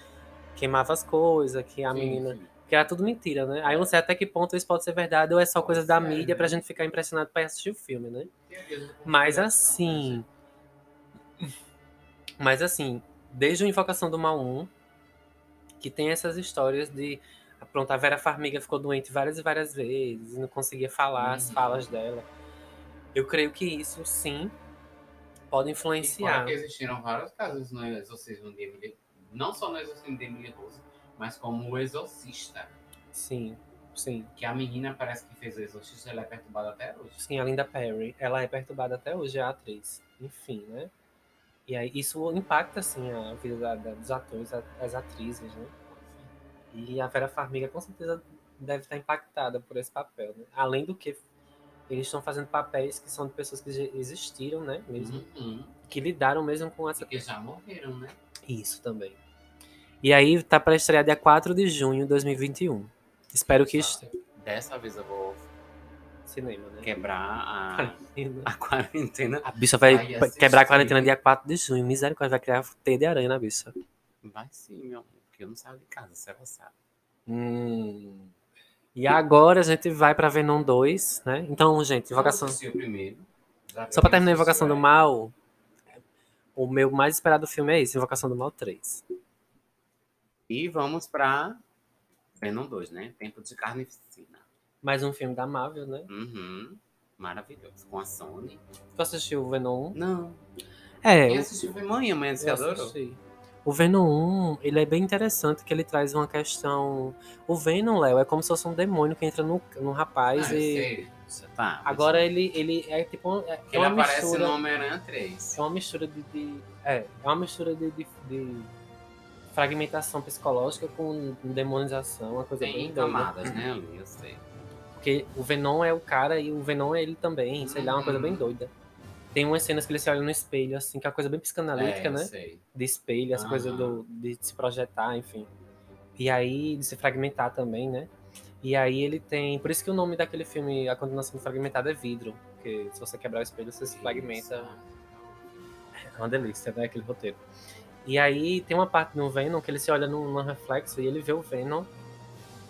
queimava as coisas, que a sim, menina. sim. Que era tudo mentira, né? Aí eu não sei até que ponto isso pode ser verdade ou é só coisa da mídia pra né? gente ficar impressionado pra ir assistir o filme, né? Da Mas conspiração, assim. né, Mas assim, desde o Invocação do Mal 1, que tem essas histórias de. Pronto, a Vera Farmiga ficou doente várias e várias vezes e não conseguia falar as Uhum. falas dela. Eu creio que isso sim pode E influenciar. fora que existiram vários casos no exorcismo de Emily, não só no exorcismo de Emily Rose, mas como o exorcista, Sim, sim. que a menina parece que fez o exorcista, ela é perturbada até hoje. Sim, a Linda Perry. Ela é perturbada até hoje, é a atriz. Enfim, né? E aí isso impacta, assim, a vida da- da- dos atores, a- as atrizes, né? E a Vera Farmiga com certeza deve estar impactada por esse papel, né? Além do que eles estão fazendo papéis que são de pessoas que existiram, né? Mesmo, Uhum. que lidaram mesmo com essa Porque já morreram, né? Isso também. E aí tá para estrear dia 4 de junho de 2021. Espero que este... Dessa vez eu vou cinema, né? quebrar a, a quarentena. A bicha vai assistir. quebrar a quarentena dia 4 de junho. Misericórdia, vai criar teia de aranha na bicha. Vai sim, meu amor, porque eu não saio de casa, você vai sabe. Hum. E agora a gente vai pra Venom 2, né? Então, gente, Invocação. Eu o primeiro. Só pra terminar a Invocação do é. Mal, o meu mais esperado filme é esse, Invocação do Mal 3. E vamos pra Venom 2, né? Tempo de Carnificina. Mais um filme da Marvel, né? Uhum. Maravilhoso. Com a Sony. Tu assistiu o Venom 1? Não. É, eu assistiu foi mãe, a mãe você adorou. assisti. O Venom 1, ele é bem interessante, que ele traz uma questão... O Venom, Léo, é como se fosse um demônio que entra no, no rapaz Ah, e... tá. mas- Agora ele, ele é tipo... um- É, é ele uma aparece mistura... no Homem-Aranha 3. É uma mistura de, de- é, é uma mistura de, de- de fragmentação psicológica com demonização, uma coisa bem Tem doida. camadas, né, ali, eu sei. Porque o Venom é o cara e o Venom é ele também, sei lá, uma coisa bem Uhum. doida. Tem umas cenas que ele se olha no espelho, assim, que é uma coisa bem psicanalítica, é, né? sei. De espelho, essa coisa Aham. do, de se projetar, enfim. E aí, de se fragmentar também, né? E aí ele tem. Por isso que o nome daquele filme, A Continuação Fragmentada, é vidro. Porque se você quebrar o espelho, você se fragmenta. É uma delícia, né? Aquele roteiro. E aí tem uma parte no Venom que ele se olha no, no reflexo e ele vê o Venom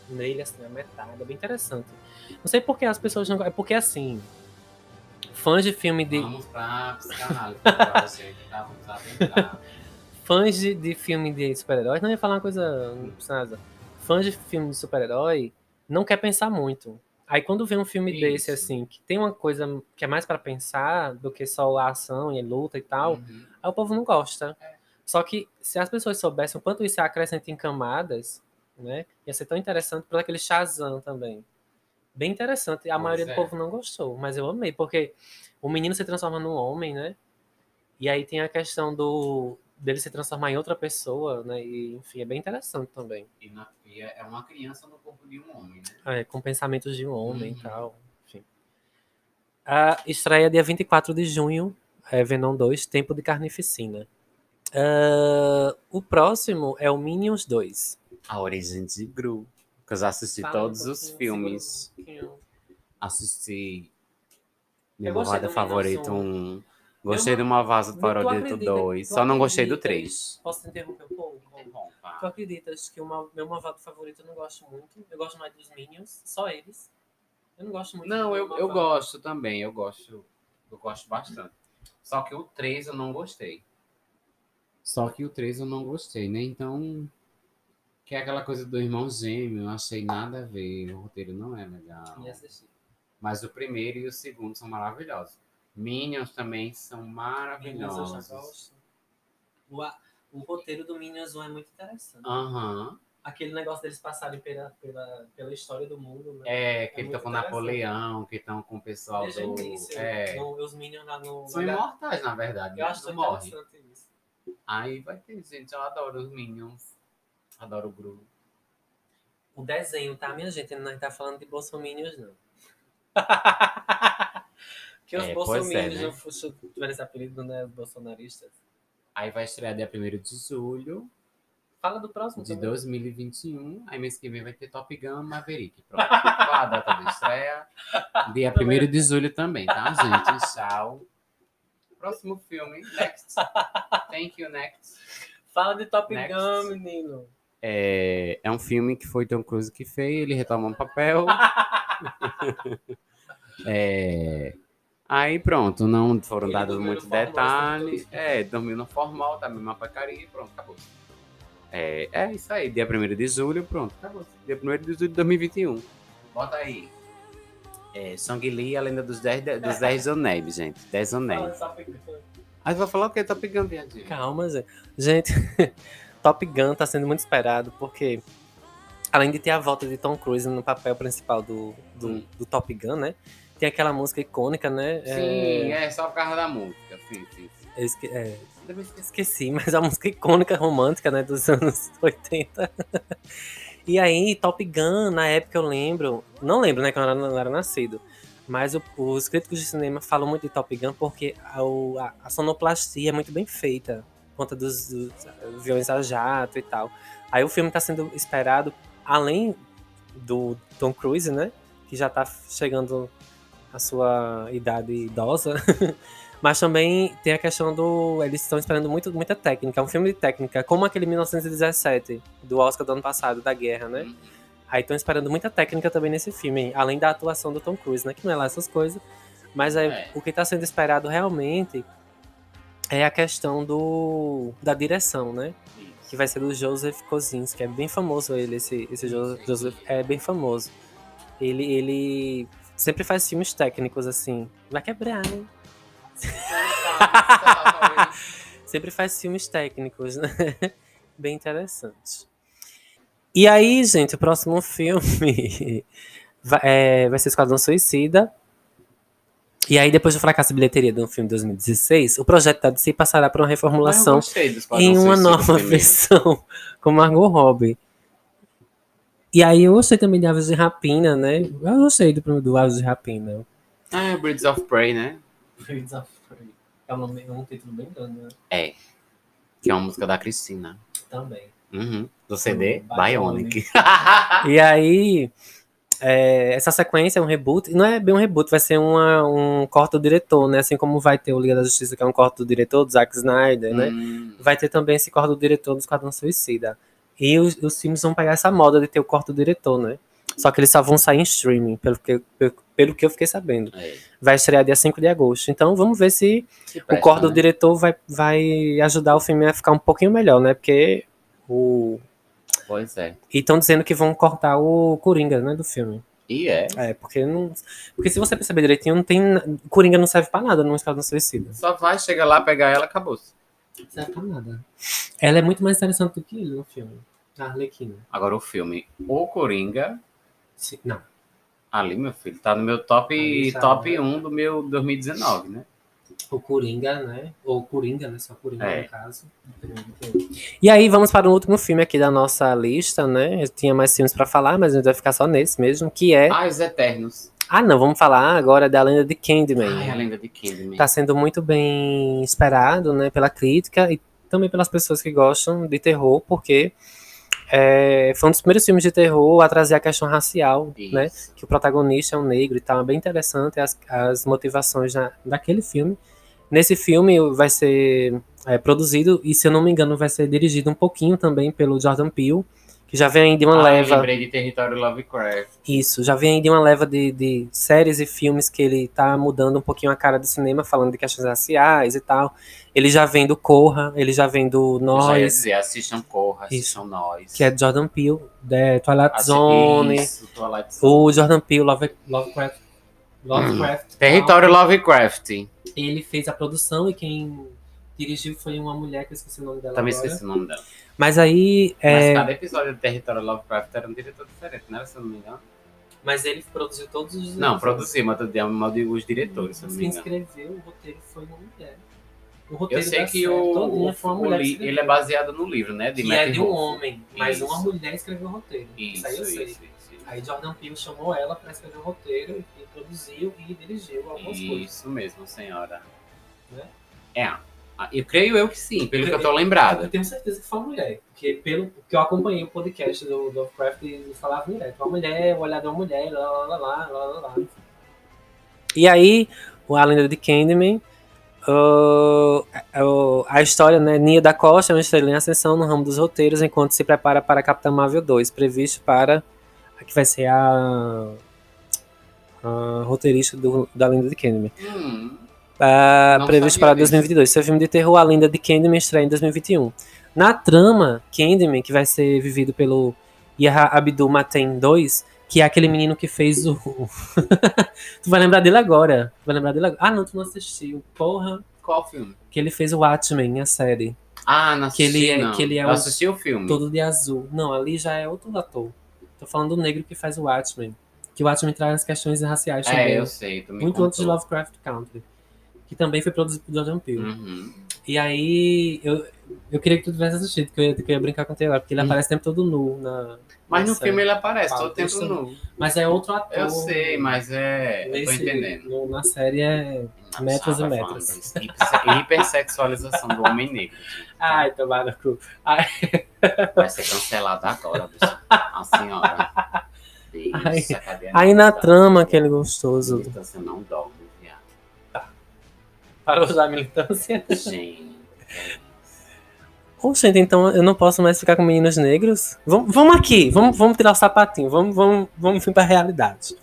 nele, assim, a metade. É bem interessante. Não sei por que as pessoas não. É porque assim. Fãs de filme de. Vamos pra psicanálise gente. Tá, vamos adentrar. Fãs de, de filme de super-heróis. Não ia falar uma coisa. nada. Fãs de filme de super-herói não quer pensar muito. Aí quando vem um filme desse, Isso. assim, que tem uma coisa que é mais pra pensar do que só a ação e a luta e tal, Uhum. aí o povo não gosta. Só que se as pessoas soubessem o quanto isso acrescenta em camadas, né? Ia ser tão interessante por aquele Shazam também. Bem interessante. A Pois maioria é. do povo não gostou, mas eu amei, porque o menino se transforma num homem, né? E aí tem a questão do dele se transformar em outra pessoa, né? E, enfim, é bem interessante também. E, na- e é é uma criança no corpo de um homem, né? É, com pensamentos de um homem Uhum. e tal. Enfim. A estreia dia 24 de junho, é Venom 2, Tempo de Carnificina. Ah, o próximo é o Minions 2. A Origem de Gru. Que eu já assisti Fala todos um os filmes. um. Assisti. Do favorito Minions 1. Gostei do Malvado Tu Favorito acredita- 2. tu Só não gostei do acredita- 3. Posso te interromper um pouco? Tu acreditas que o meu malvado favorito eu não gosto muito? Eu gosto mais dos Minions, só eles. Eu não gosto muito Não, do eu, eu gosto também. Eu gosto. Eu gosto bastante. Só que o 3 eu não gostei. Só que o 3 eu não gostei, né? Então. Que é aquela coisa do irmão gêmeo, eu achei nada a ver. O roteiro não é legal. Mas o primeiro e o segundo são maravilhosos. Minions também são Minions eu maravilhosos. já gosto. O, a- o roteiro do Minions 1 é muito interessante. Aham. Aquele negócio deles passarem pela, pela, pela história do mundo, né? É, que É estão muito com interessante. Napoleão, que estão com o pessoal Desde o do. início, É. no- os Minions lá no... São no- imortais, na verdade. Eu né? acho não tão morrem. interessante. Aí vai ter gente, eu adoro os Minions. Adoro o Gru. O desenho, tá, minha gente? Não tá falando de bolsominions, não. que os É, pois é, bolsominions né? não tiveram esse apelido, né? Os bolsonaristas. Aí vai estrear dia 1 de julho Fala do próximo de também. 2021. Aí mês que vem vai ter Top Gun Maverick. Pronto. Qual a data da estreia? Dia 1 de julho também, tá, gente? Tchau. Próximo filme, next. Thank you, next. Fala de Top Next. Gun, menino. É, é um filme que foi Tom Cruise que fez, ele retoma um papel. É, aí pronto, não foram Ele dados muitos formal, detalhes. É, dormiu no formal, tá a mesma porcaria e pronto, acabou. É, é isso aí, dia 1 de julho, pronto, acabou. Dia 1 de julho de 2021. Bota aí. É, Song Lee, a lenda dos 10 de- dos 10 anéis, gente. 10 Fala anéis. Aí vai falar o que? Top Gun, viadinho. Calma, gente. Gente, Top Gun tá sendo muito esperado porque, além de ter a volta de Tom Cruise no papel principal do, do, Hum. do Top Gun, né? Tem aquela música icônica, né? Sim, é só por causa da música. Sim, sim, eu esque- é, esqueci, mas a música icônica romântica, né? Dos anos 80. E aí, Top Gun, na época eu lembro, não lembro, né? Quando eu não era nascido. Mas o- os críticos de cinema falam muito de Top Gun porque a, a- a sonoplastia é muito bem feita, por conta dos, dos aviões a jato e tal. Aí o filme está sendo esperado, além do Tom Cruise, né? Que já tá chegando à sua idade idosa. Mas também tem a questão do. Eles estão esperando muito, muita técnica. É um filme de técnica, como aquele 1917, do Oscar do ano passado, da guerra, né? Aí estão esperando muita técnica também nesse filme, além da atuação do Tom Cruise, né? Que não é lá essas coisas. Mas aí, É. o que está sendo esperado realmente é a questão do da direção, né? Isso. Que vai ser do Joseph Kosinski, é bem famoso ele, esse, esse Jo- Joseph, é bem famoso. Ele, ele sempre faz filmes técnicos, assim. Vai quebrar, né? Sempre faz filmes técnicos, né? Bem interessante. E aí, gente, o próximo filme vai, é, vai ser Esquadrão Suicida. E aí, depois do fracasso de bilheteria do filme de 2016, o projeto da DC passará por uma reformulação Esquadrão em uma nova versão com Margot Robbie. E aí eu gostei também de Aves de Rapina, né? Eu gostei do, do Aves de Rapina. Ah, é Birds of Prey, né? É um, nome- é um título bem grande, né? É. Que é uma música da Cristina. Também. Uhum. Do CD Hum, Bionic. E aí, é, essa sequência é um reboot. Não é bem um reboot, vai ser uma, um corte do diretor, né? Assim como vai ter o Liga da Justiça, que é um corte do diretor, do Zack Snyder, né? Hum. Vai ter também esse corte do diretor do Esquadrão Suicida. E os, os filmes vão pegar essa moda de ter o corte do diretor, né? Só que eles só vão sair em streaming, pelo que, pelo, pelo que eu fiquei sabendo. É. Vai estrear dia 5 de agosto. Então vamos ver se Se o presta, corte do né? diretor vai, vai ajudar o filme a ficar um pouquinho melhor, né? Porque o. Pois é. E estão dizendo que vão cortar o Coringa, né, do filme. E é. É, porque não. Porque se você perceber direitinho, não tem. Coringa não serve pra nada no Esquadrão Suicida. Só vai, chega lá, pegar ela, acabou. Não serve pra nada. Ela é muito mais interessante do que ele no filme. A Arlequina. Agora o filme O Coringa, Sim, Não. ali, meu filho, tá no meu top, Ali top 1 do meu 2019, né? O Coringa, né? Ou Coringa, né? Só Coringa É. no caso. E aí, vamos para o último filme aqui da nossa lista, né? Eu tinha mais filmes pra falar, mas a gente vai ficar só nesse mesmo, que é. Ah, os Eternos. Ah, não, vamos falar agora da lenda de Candyman. Ai, a lenda de Candyman. Tá sendo muito bem esperado, né, pela crítica e também pelas pessoas que gostam de terror, porque é, foi um dos primeiros filmes de terror a trazer a questão racial, né? Isso. Que o protagonista é um negro e tal. É bem interessante as, as motivações da, daquele filme. Nesse filme vai ser é, produzido e, se eu não me engano, vai ser dirigido um pouquinho também pelo Jordan Peele, que já vem aí de uma Ah, eu leva. lembrei de Território Lovecraft. Isso, já vem aí de uma leva de, de séries e filmes que ele tá mudando um pouquinho a cara do cinema, falando de questões raciais e tal. Ele já vem do Corra, ele já vem do Eu já ia Nós, dizer, assistam Corra, assistam Nós. que é Jordan Peele, de Twilight Assi- Zone, Isso, Twilight Zone. o Jordan Peele, Love, Lovecraft, Lovecraft. Território Lovecraft. Ele fez a produção e quem dirigiu foi uma mulher que eu esqueci o nome dela Também agora. esqueci o nome dela. Mas aí, Mas é, cada episódio de Território Lovecraft era um diretor diferente, não era, se eu não me engano? mas ele produziu todos os Não, produzi, mas eu mal digo os diretores, se eu não me Quem engano. escreveu o roteiro foi uma mulher. O Eu roteiro sei da que série o, o, foi uma o mulher que li- ele é baseado no livro, né? De que Matt é de um homem, mas Isso. uma mulher escreveu o roteiro. Isso, Isso, aí eu sei. isso, isso. Aí Jordan Peele chamou ela para escrever o roteiro e produziu e dirigiu algumas coisas. Isso mesmo, senhora. Né? É. Ah, Eu creio eu que sim, pelo que eu tô Eu lembrado. tenho certeza que foi uma mulher, porque pelo que eu acompanhei o podcast do Lovecraft e falava mulher, uma mulher, o olhar de uma mulher, lá lá lá lá lá lá. E aí, o A Lenda de Candyman, uh, uh, a história, né, Nia da Costa é uma estrela em ascensão no ramo dos roteiros, enquanto se prepara para Capitã Marvel 2, previsto para a que vai ser a, a roteirista do, da Lenda de Candyman. Hum, Ah, previsto para disso. 2022. Seu filme de terror, A Lenda de Candyman, estreia em 2021. Na trama, Candyman, que vai ser vivido pelo Yaha Abdul Mateen 2, que é aquele menino que fez o... tu vai lembrar dele agora. Tu vai lembrar dele agora. Ah, não, tu não assistiu. Porra. qual filme? Que ele fez o Watchmen, a série. Ah, não Que ele assisti, é- não. que ele é eu um- assisti o filme. Todo de azul. Não, ali já é outro ator. Tô falando do negro que faz o Watchmen. Que o Watchmen traz questões raciais também. É, eu sei. Tu me muito antes de contou. Lovecraft Country. Que também foi produzido por Jordan Peele. Uhum. E aí, eu, eu queria que tu tivesse assistido, que eu ia, que eu ia brincar com ele agora, porque ele Hum. aparece o tempo todo nu. Na, Mas no filme ele aparece todo tempo deixa eu- nu. mas é outro ator. Eu sei, mas é. Eu tô Nesse- entendendo. no- na série é. Metros e metros. Hipersexualização do homem negro. Ai, tomara cu. Vai ser cancelado agora, bicho. A senhora. Ai, a Aí na trama, aquele gostoso. Militância não dorme. Parou já a militância? Gente. Ô, gente, então eu não posso mais ficar com meninos negros? Vamos, vamos aqui, vamos, vamos tirar o sapatinho, vamos, vamos, vamos vir pra realidade.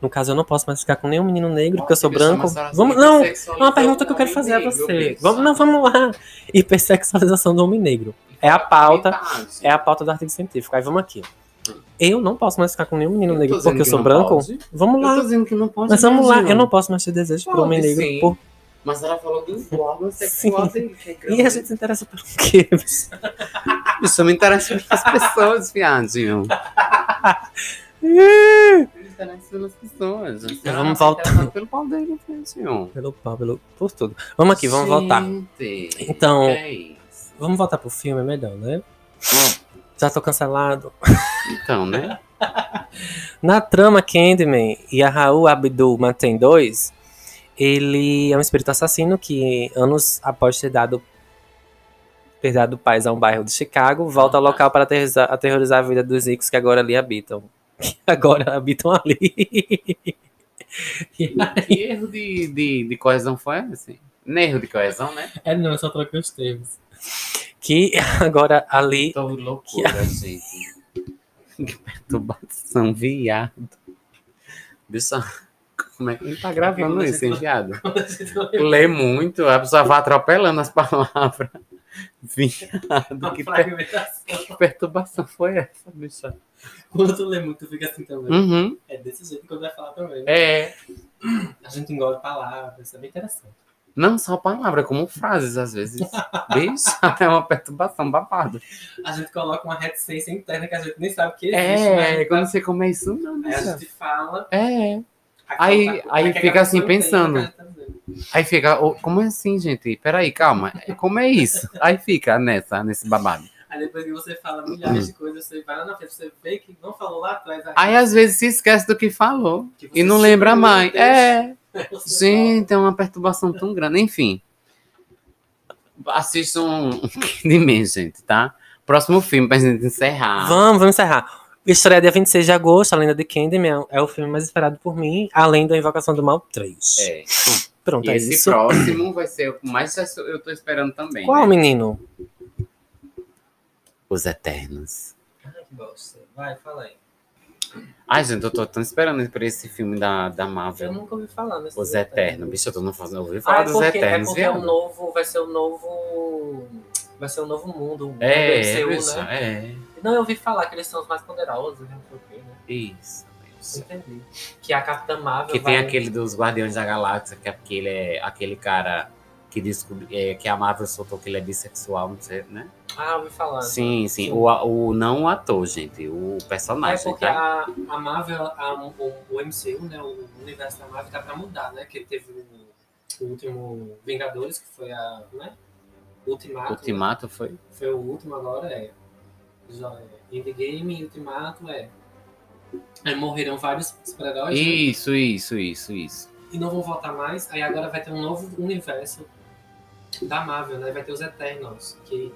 No caso, eu não posso mais ficar com nenhum menino negro, porque eu sou branco. a Vamos, não, é uma pergunta que eu quero fazer a negro, você. bicha. Vamos, não, vamos lá. Hipersexualização do homem negro. É a pauta, é a pauta do artigo científico. Aí vamos aqui. Eu não posso mais ficar com nenhum menino negro porque eu sou branco. pode. Vamos Eu tô lá. dizendo que não pode. Mas vamos lá. Eu não posso mais ter desejo por Pode homem negro. sim. por- Mas ela falou do órgão sexual Sim. E a gente se interessa pelo quê? Isso me interessa pelas pessoas, viadinho. Me interessa pelas pessoas. Então vamos voltar. Pelo pau dele, viadinho. pelo pau, pelo, por tudo. Vamos aqui, vamos voltar. Então- é? Vamos voltar pro filme, é melhor, né? Já tô cancelado. Então, né? Na trama Candyman e a Raul Abdul Mateen 2, ele é um espírito assassino que, anos após ter dado, ter dado paz a um bairro de Chicago, volta ao local para aterrorizar, aterrorizar a vida dos ricos que agora ali habitam. Que agora habitam ali. Aí- Que erro de, de, de coesão foi esse? Nem erro de coesão, né? É, não, eu só troquei os termos. Que agora ali. Tô loucura, gente. Que perturbação, viado. Bicho, como é que ele tá gravando isso, hein, viado? Lê muito, a pessoa vai atropelando as palavras. Viado, que, per- que perturbação foi essa, bicha? Quando tu lê muito, tu fica assim também. Uhum. É desse jeito que eu vai falar também. né? É. A gente engole palavras, isso é bem interessante. Não só palavra, como frases, às vezes. Bicha, é uma perturbação babado. A gente coloca uma reticência interna que a gente nem sabe que existe, É, né? quando você come isso, não, Aí a bicha. gente fala. É. Aí- aquela- aí fica assim, pensando. Aí fica, "Ô, como assim, gente? Peraí, calma. Como é isso? Aí fica nessa, nesse babado. Aí depois que você fala milhares de coisas, você vai lá na frente, você vê que não falou lá atrás. Aí às vezes se esquece do que falou que e não lembra mais. É, gente, é uma perturbação tão grande. Enfim. Assistam de mim, gente, tá? Próximo filme pra gente encerrar. Vamos, vamos encerrar. Estreia dia 26 de agosto, A Lenda de Candyman é o filme mais esperado por mim, além da Invocação do Mal 3. É. Pronto, E é esse isso. próximo vai ser o que mais eu tô esperando também. Qual, né? menino? Os Eternos. Ai, que bosta. Vai, fala aí. Ai, gente, eu tô tão esperando por esse filme da, da Eu Marvel. nunca ouvi falar nesse Os Eternos. Bicho, eu tô não fazendo. Eu ouvi falar Ah, é dos porque, é Eternos, porque é o viado. novo, vai ser o novo. Vai ser o novo mundo. É, do MCU, bicho, né? é. Não, eu ouvi falar que eles são os mais poderosos, não sei o quê, né? Isso, isso. Entendi. Que a Capitã Marvel. Que tem vai- aquele dos Guardiões da Galáxia, que é aquele, é aquele cara que descobriu é, que a Marvel soltou que ele é bissexual, não sei, né? Ah, ouvi falar. Sim, sim. Sim. O, o, não o ator, gente, o É personagem, porque tá? a, a Marvel, a- o, o MCU, né, o universo da Marvel tá pra mudar, né? Que teve o, o último Vingadores, que foi a, né? Ultimato. Ultimato foi. Foi o último agora, é. Já é. Endgame e Ultimato, é. Aí morreram vários super-heróis, né? Isso, isso, isso, isso. e não vão voltar mais. Aí agora vai ter um novo universo da Marvel, né? Vai ter os Eternals, que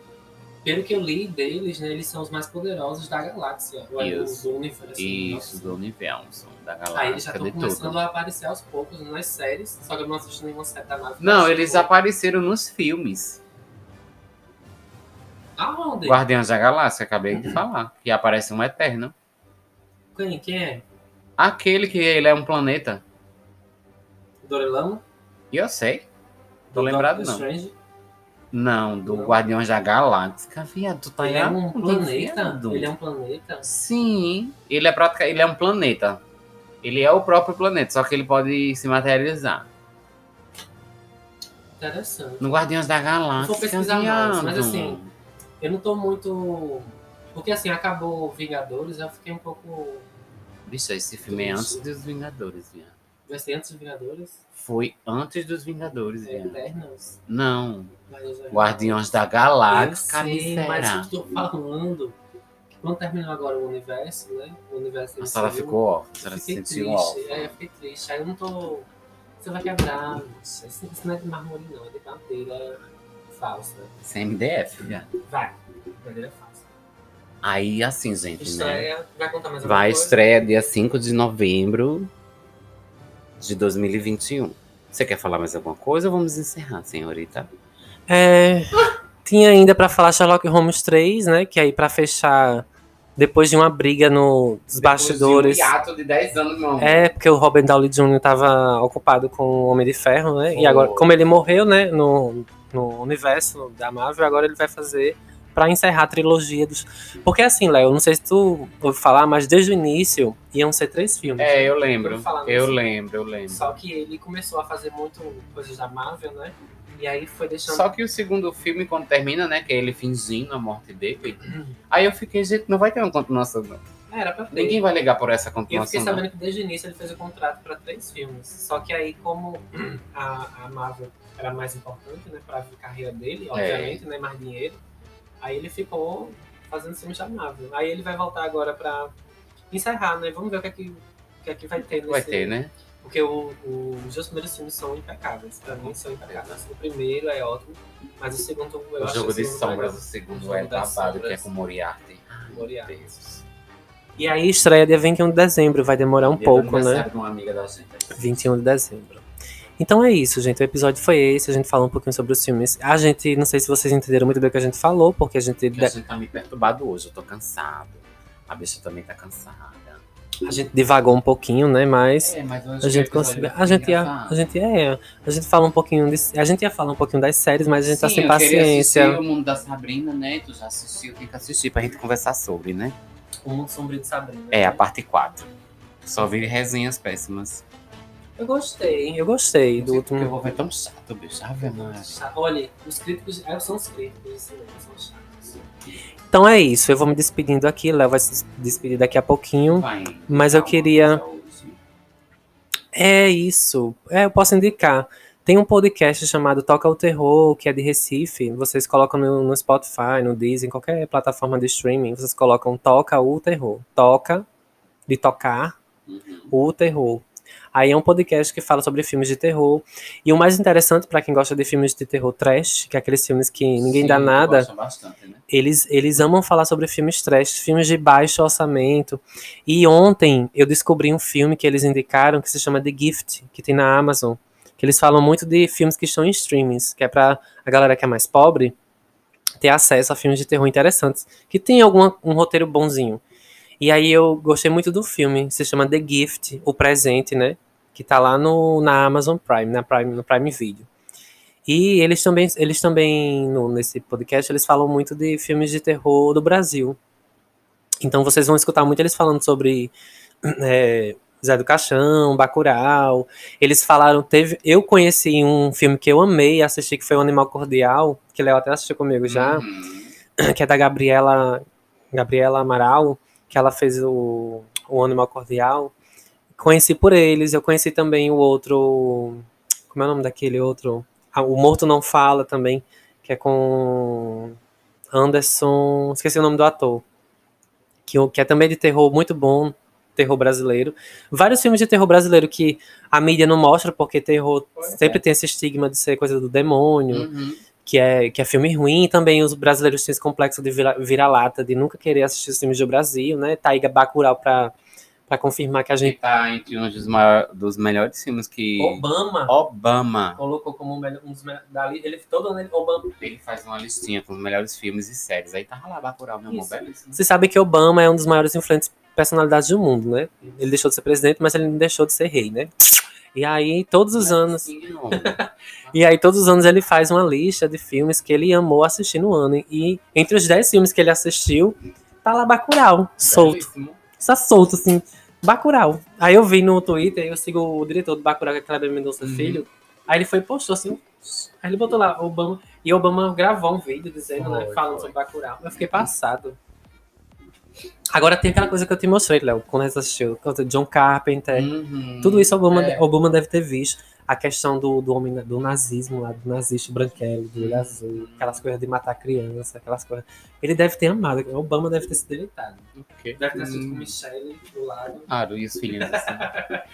pelo que eu li deles, né, eles são os mais poderosos da galáxia, é Isso. do universo. Isso, do universo, da Aí eles já galáxia, estão começando tudo. a aparecer aos poucos nas séries, só que eu não assisti nenhuma série da Marvel. Não, eles apareceram nos filmes. Aonde? Guardiões da Galáxia, acabei de falar. Que aparece um Eterno. Quem? Quem é? Aquele que ele é um planeta. Dorelão? Eu sei. Tô Do lembrado, Doctor não. Strange? Não, do Não. Guardiões da Galáxia. Viado, tu tá Ele é um planeta? viado. Ele é um planeta? Sim, ele é prática, ele é um planeta. Ele é o próprio planeta, só que ele pode se materializar. Interessante. No Guardiões da Galáxia. Vou pesquisar mais, mas viado. assim, Eu não tô muito. Porque assim, acabou Vingadores, eu fiquei um pouco. Bicho, esse filme é antes dos Vingadores, viado. Vai ser antes dos Vingadores? Foi antes dos Vingadores, É. Eternals? Não. Já- Guardiões da Eu Galáxia, sei, será? mas eu tô falando quando terminou agora o universo, né? O universo A MCU, ficou off, a senhora se sentiu off. É, eu fiquei triste. Aí eu não tô. Você vai quebrar. Isso não é de mármore, não, é de madeira falsa. Sem MDF, viado. Vai, madeira falsa. Aí, assim, gente, né? Estreia, vai contar mais alguma Vai coisa? estreia dia 5 de novembro de 2021. Você quer falar mais alguma coisa ou vamos encerrar, senhorita? É, tinha ainda pra falar Sherlock Holmes 3, né? Que aí pra fechar, depois de uma briga no, nos bastidores. Depois de um hiato de 10 anos, meu amor. É, porque o Robert Downey Jr. tava ocupado com o Homem de Ferro, né? E agora, como ele morreu, né, no, no universo da Marvel, agora ele vai fazer pra encerrar a trilogia dos. Porque assim, Léo, não sei se tu ouviu falar, mas desde o início iam ser três filmes. É, eu lembro. Eu lembro, eu lembro. Só que ele começou a fazer muito coisas da Marvel, né? E aí foi deixando. Só que o segundo filme, quando termina, né? Que é ele fingindo a morte dele. Aí eu fiquei, gente, não vai ter uma continuação, não. Era pra ter. Ninguém vai ligar por essa E eu fiquei continuação. não. sabendo que desde o início ele fez o contrato para três filmes. Só que aí, como a, a Marvel era mais importante, né, para a carreira dele, obviamente, né, mais dinheiro, aí ele ficou fazendo filmes da Marvel. Aí ele vai voltar agora para encerrar, né? Vamos ver o que é que, o que, é que vai ter nesse. Vai ter, né? Porque o, o- os dois primeiros filmes são impecáveis. Pra mim são impecáveis. O primeiro é ótimo, mas o segundo eu O acho jogo de sombras, o segundo O é babado, que é com Moriarty. Moriarty. Deus. E aí estreia dia 21 de dezembro, vai demorar um pouco, né? de uma amiga da gente. 21 de dezembro. Então é isso, gente. O episódio foi esse. A gente falou um pouquinho sobre os filmes. A gente, não sei se vocês entenderam muito bem o que a gente falou, porque a gente. Porque a gente tá meio perturbado hoje, eu tô cansado. A bicha também tá cansada. A gente divagou um pouquinho, né? Mas É, mas a gente conseguiu. A gente ia. A gente ia. A gente fala um pouquinho de, A gente ia falar um pouquinho das séries, mas a gente tá sem paciência. o mundo da Sabrina, né? Tu já assistiu, tem que assistir pra gente conversar sobre, né? O Mundo Sombrio de Sabrina. É, a parte 4. Só vi resenhas péssimas. Eu gostei, eu gostei do Porque eu último. vou ver tão chato, bicho. Ave Maria. Olha, os críticos. é, São os críticos são chatos. Então é isso, eu vou me despedindo aqui, Léo vai se despedir daqui a pouquinho. Vai. Mas eu Calma, queria-. É isso. É, eu posso indicar. Tem um podcast chamado Toca o Terror, que é de Recife. Vocês colocam no, no Spotify, no Disney, em qualquer plataforma de streaming. Vocês colocam Toca o Terror. Toca, de tocar, Uhum. o terror. Aí é um podcast que fala sobre filmes de terror. E o mais interessante para quem gosta de filmes de terror trash, que é aqueles filmes que ninguém Sim, dá nada, bastante, né? eles, eles amam falar sobre filmes trash, filmes de baixo orçamento. E ontem eu descobri um filme que eles indicaram que se chama The Gift, que tem na Amazon. Que eles falam muito de filmes que estão em streamings, que é pra a galera que é mais pobre ter acesso a filmes de terror interessantes, que tem algum um roteiro bonzinho. E aí eu gostei muito do filme, se chama The Gift, o presente, né? Que tá lá no, na Amazon Prime, na Prime, no Prime Video. E eles também, eles também no- nesse podcast, eles falam muito de filmes de terror do Brasil. Então vocês vão escutar muito eles falando sobre é, Zé do Caixão, Bacurau. Eles falaram, teve, eu conheci um filme que eu amei assistir, que foi o Animal Cordial, que Léo até assistiu comigo já Uhum. que é da Gabriela Gabriela Amaral, que ela fez o, o Animal Cordial. Conheci por eles, eu conheci também o outro. Como é o nome daquele outro? Ah, o Morto Não Fala também, que é com Anderson. Esqueci o nome do ator. Que, que é também de terror muito bom, terror brasileiro. Vários filmes de terror brasileiro que a mídia não mostra, porque terror Pois sempre é. tem esse estigma de ser coisa do demônio Uhum. que é, que é filme ruim, e também os brasileiros têm esse complexo de vira- vira-lata, de nunca querer assistir os filmes do Brasil, né? Aí Bacurau pra, pra confirmar que a gente... tá entre um dos, maior- dos melhores filmes que. Obama Obama. colocou como um melhor- um dos melhores... Dali, ele todo ano, ele- Obama... Ele faz uma listinha com os melhores filmes e séries. Aí tava lá, Bacurau, meu amor. Belíssimo. Você sabe que Obama é um dos maiores influentes personalidades do mundo, né? Ele deixou de ser presidente, mas ele não deixou de ser rei, né? E aí, todos os anos... Sim, meu amor. E aí, todos os anos ele faz uma lista de filmes que ele amou assistir no ano. E entre os 10 filmes que ele assistiu, tá lá Bacurau, solto. Belíssimo. Está solto, assim. Bacurau. Aí eu vi no Twitter, eu sigo o diretor do Bacurau, que é Kleber Mendonça Uhum. Filho. Aí ele foi e postou assim. Aí ele botou lá, Obama. E Obama gravou um vídeo dizendo, né? Foi, Falando foi. sobre Bacurau. Eu fiquei passado. Agora tem aquela coisa que eu te mostrei, Léo, quando a gente assistiu. John Carpenter. Uhum. Tudo isso Obama, É. Obama deve ter visto. A questão do, do homem do nazismo lá, do nazista branquelo, do olho azul, aquelas coisas de matar criança, aquelas coisas. Ele deve ter amado. Obama deve ter se deleitado. Deve ter assistido Hum. com Michelle do lado. Claro, e os filhinhos assim.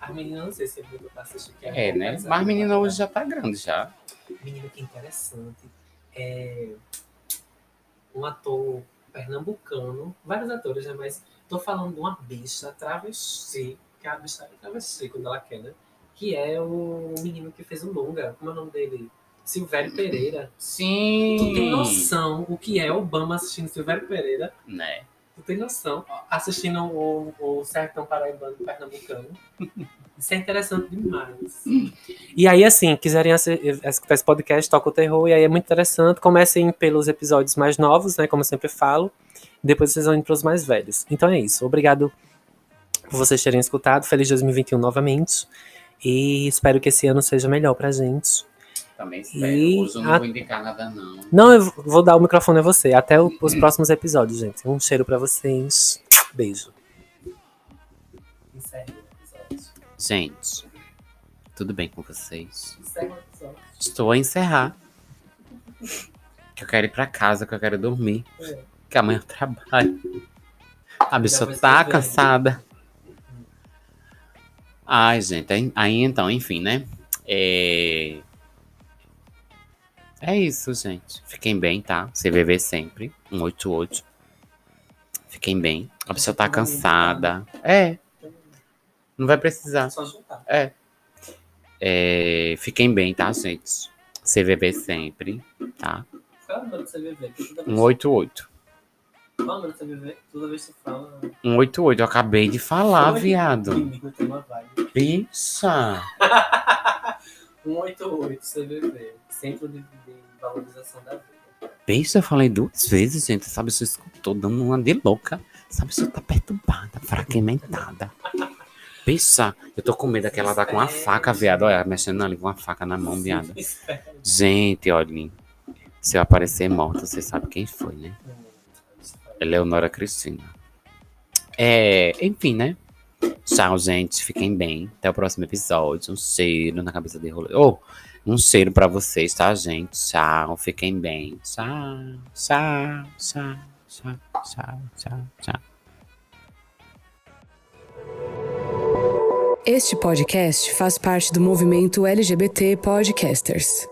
A menina, não sei se é muito pra assistir. que É, né? mas Mas a menina hoje já tá grande já. Menina, que interessante. É um ator pernambucano, vários atores, né? Mas tô falando de uma bicha travesti, que a bicha é travesti quando ela quer, né? Que é o menino que fez o longa. Como é o nome dele? Silvério Pereira. Sim. Tu tem noção o que é Obama assistindo Silvério Pereira? Né? Tu tem noção? Assistindo o, o Sertão Paraibano Pernambucano. Isso é interessante demais. E aí, assim, quiserem escutar esse podcast, Toca o Terror, e aí é muito interessante. Comecem pelos episódios mais novos, né? Como eu sempre falo. Depois vocês vão indo pros mais velhos. Então é isso. Obrigado por vocês terem escutado. Feliz 2021 novamente. E espero que esse ano seja melhor pra gente. Também espero. E Hoje eu não a- vou indicar nada, não. Não, eu vou dar o microfone a você. Até o- os próximos episódios, gente. Um cheiro pra vocês. Beijo. Encerre o episódio. Gente, tudo bem com vocês? Encerre o episódio. Estou a encerrar. Que eu quero ir pra casa, que eu quero dormir. É. Que amanhã eu trabalho. A bicha tá cansada. Ai, gente. Aí, então, enfim, né? É... É isso, gente. Fiquem bem, tá? CVV sempre. 188. Fiquem bem. A pessoa tá cansada. É. Não vai precisar. Só juntar. É. É, Fiquem bem, tá, gente? CVV sempre, tá? Qual é o número do CVV? 188. Mano, você vive toda vez que você fala. 188, eu acabei de falar, viado. Pensa. 188 CVV, Centro de, de Valorização da Vida. Pensa, eu falei duas vezes, gente. Sabe, você escutou dando uma de louca. Sabe, você tá perturbada, fragmentada. Pensa, eu tô com medo que ela tá com uma faca, viado. Olha, mexendo ali com uma faca na mão, viado. Gente, olha. Se eu aparecer morta, você sabe quem foi, né? Eleonora Cristina. É, enfim, né? Tchau, gente. Fiquem bem. Até o próximo episódio. Um cheiro na cabeça de rolê. Oh, um cheiro pra vocês, tá, gente? Tchau. Fiquem bem. Tchau, tchau, tchau, tchau, tchau, tchau. Este podcast faz parte do movimento LGBT Podcasters.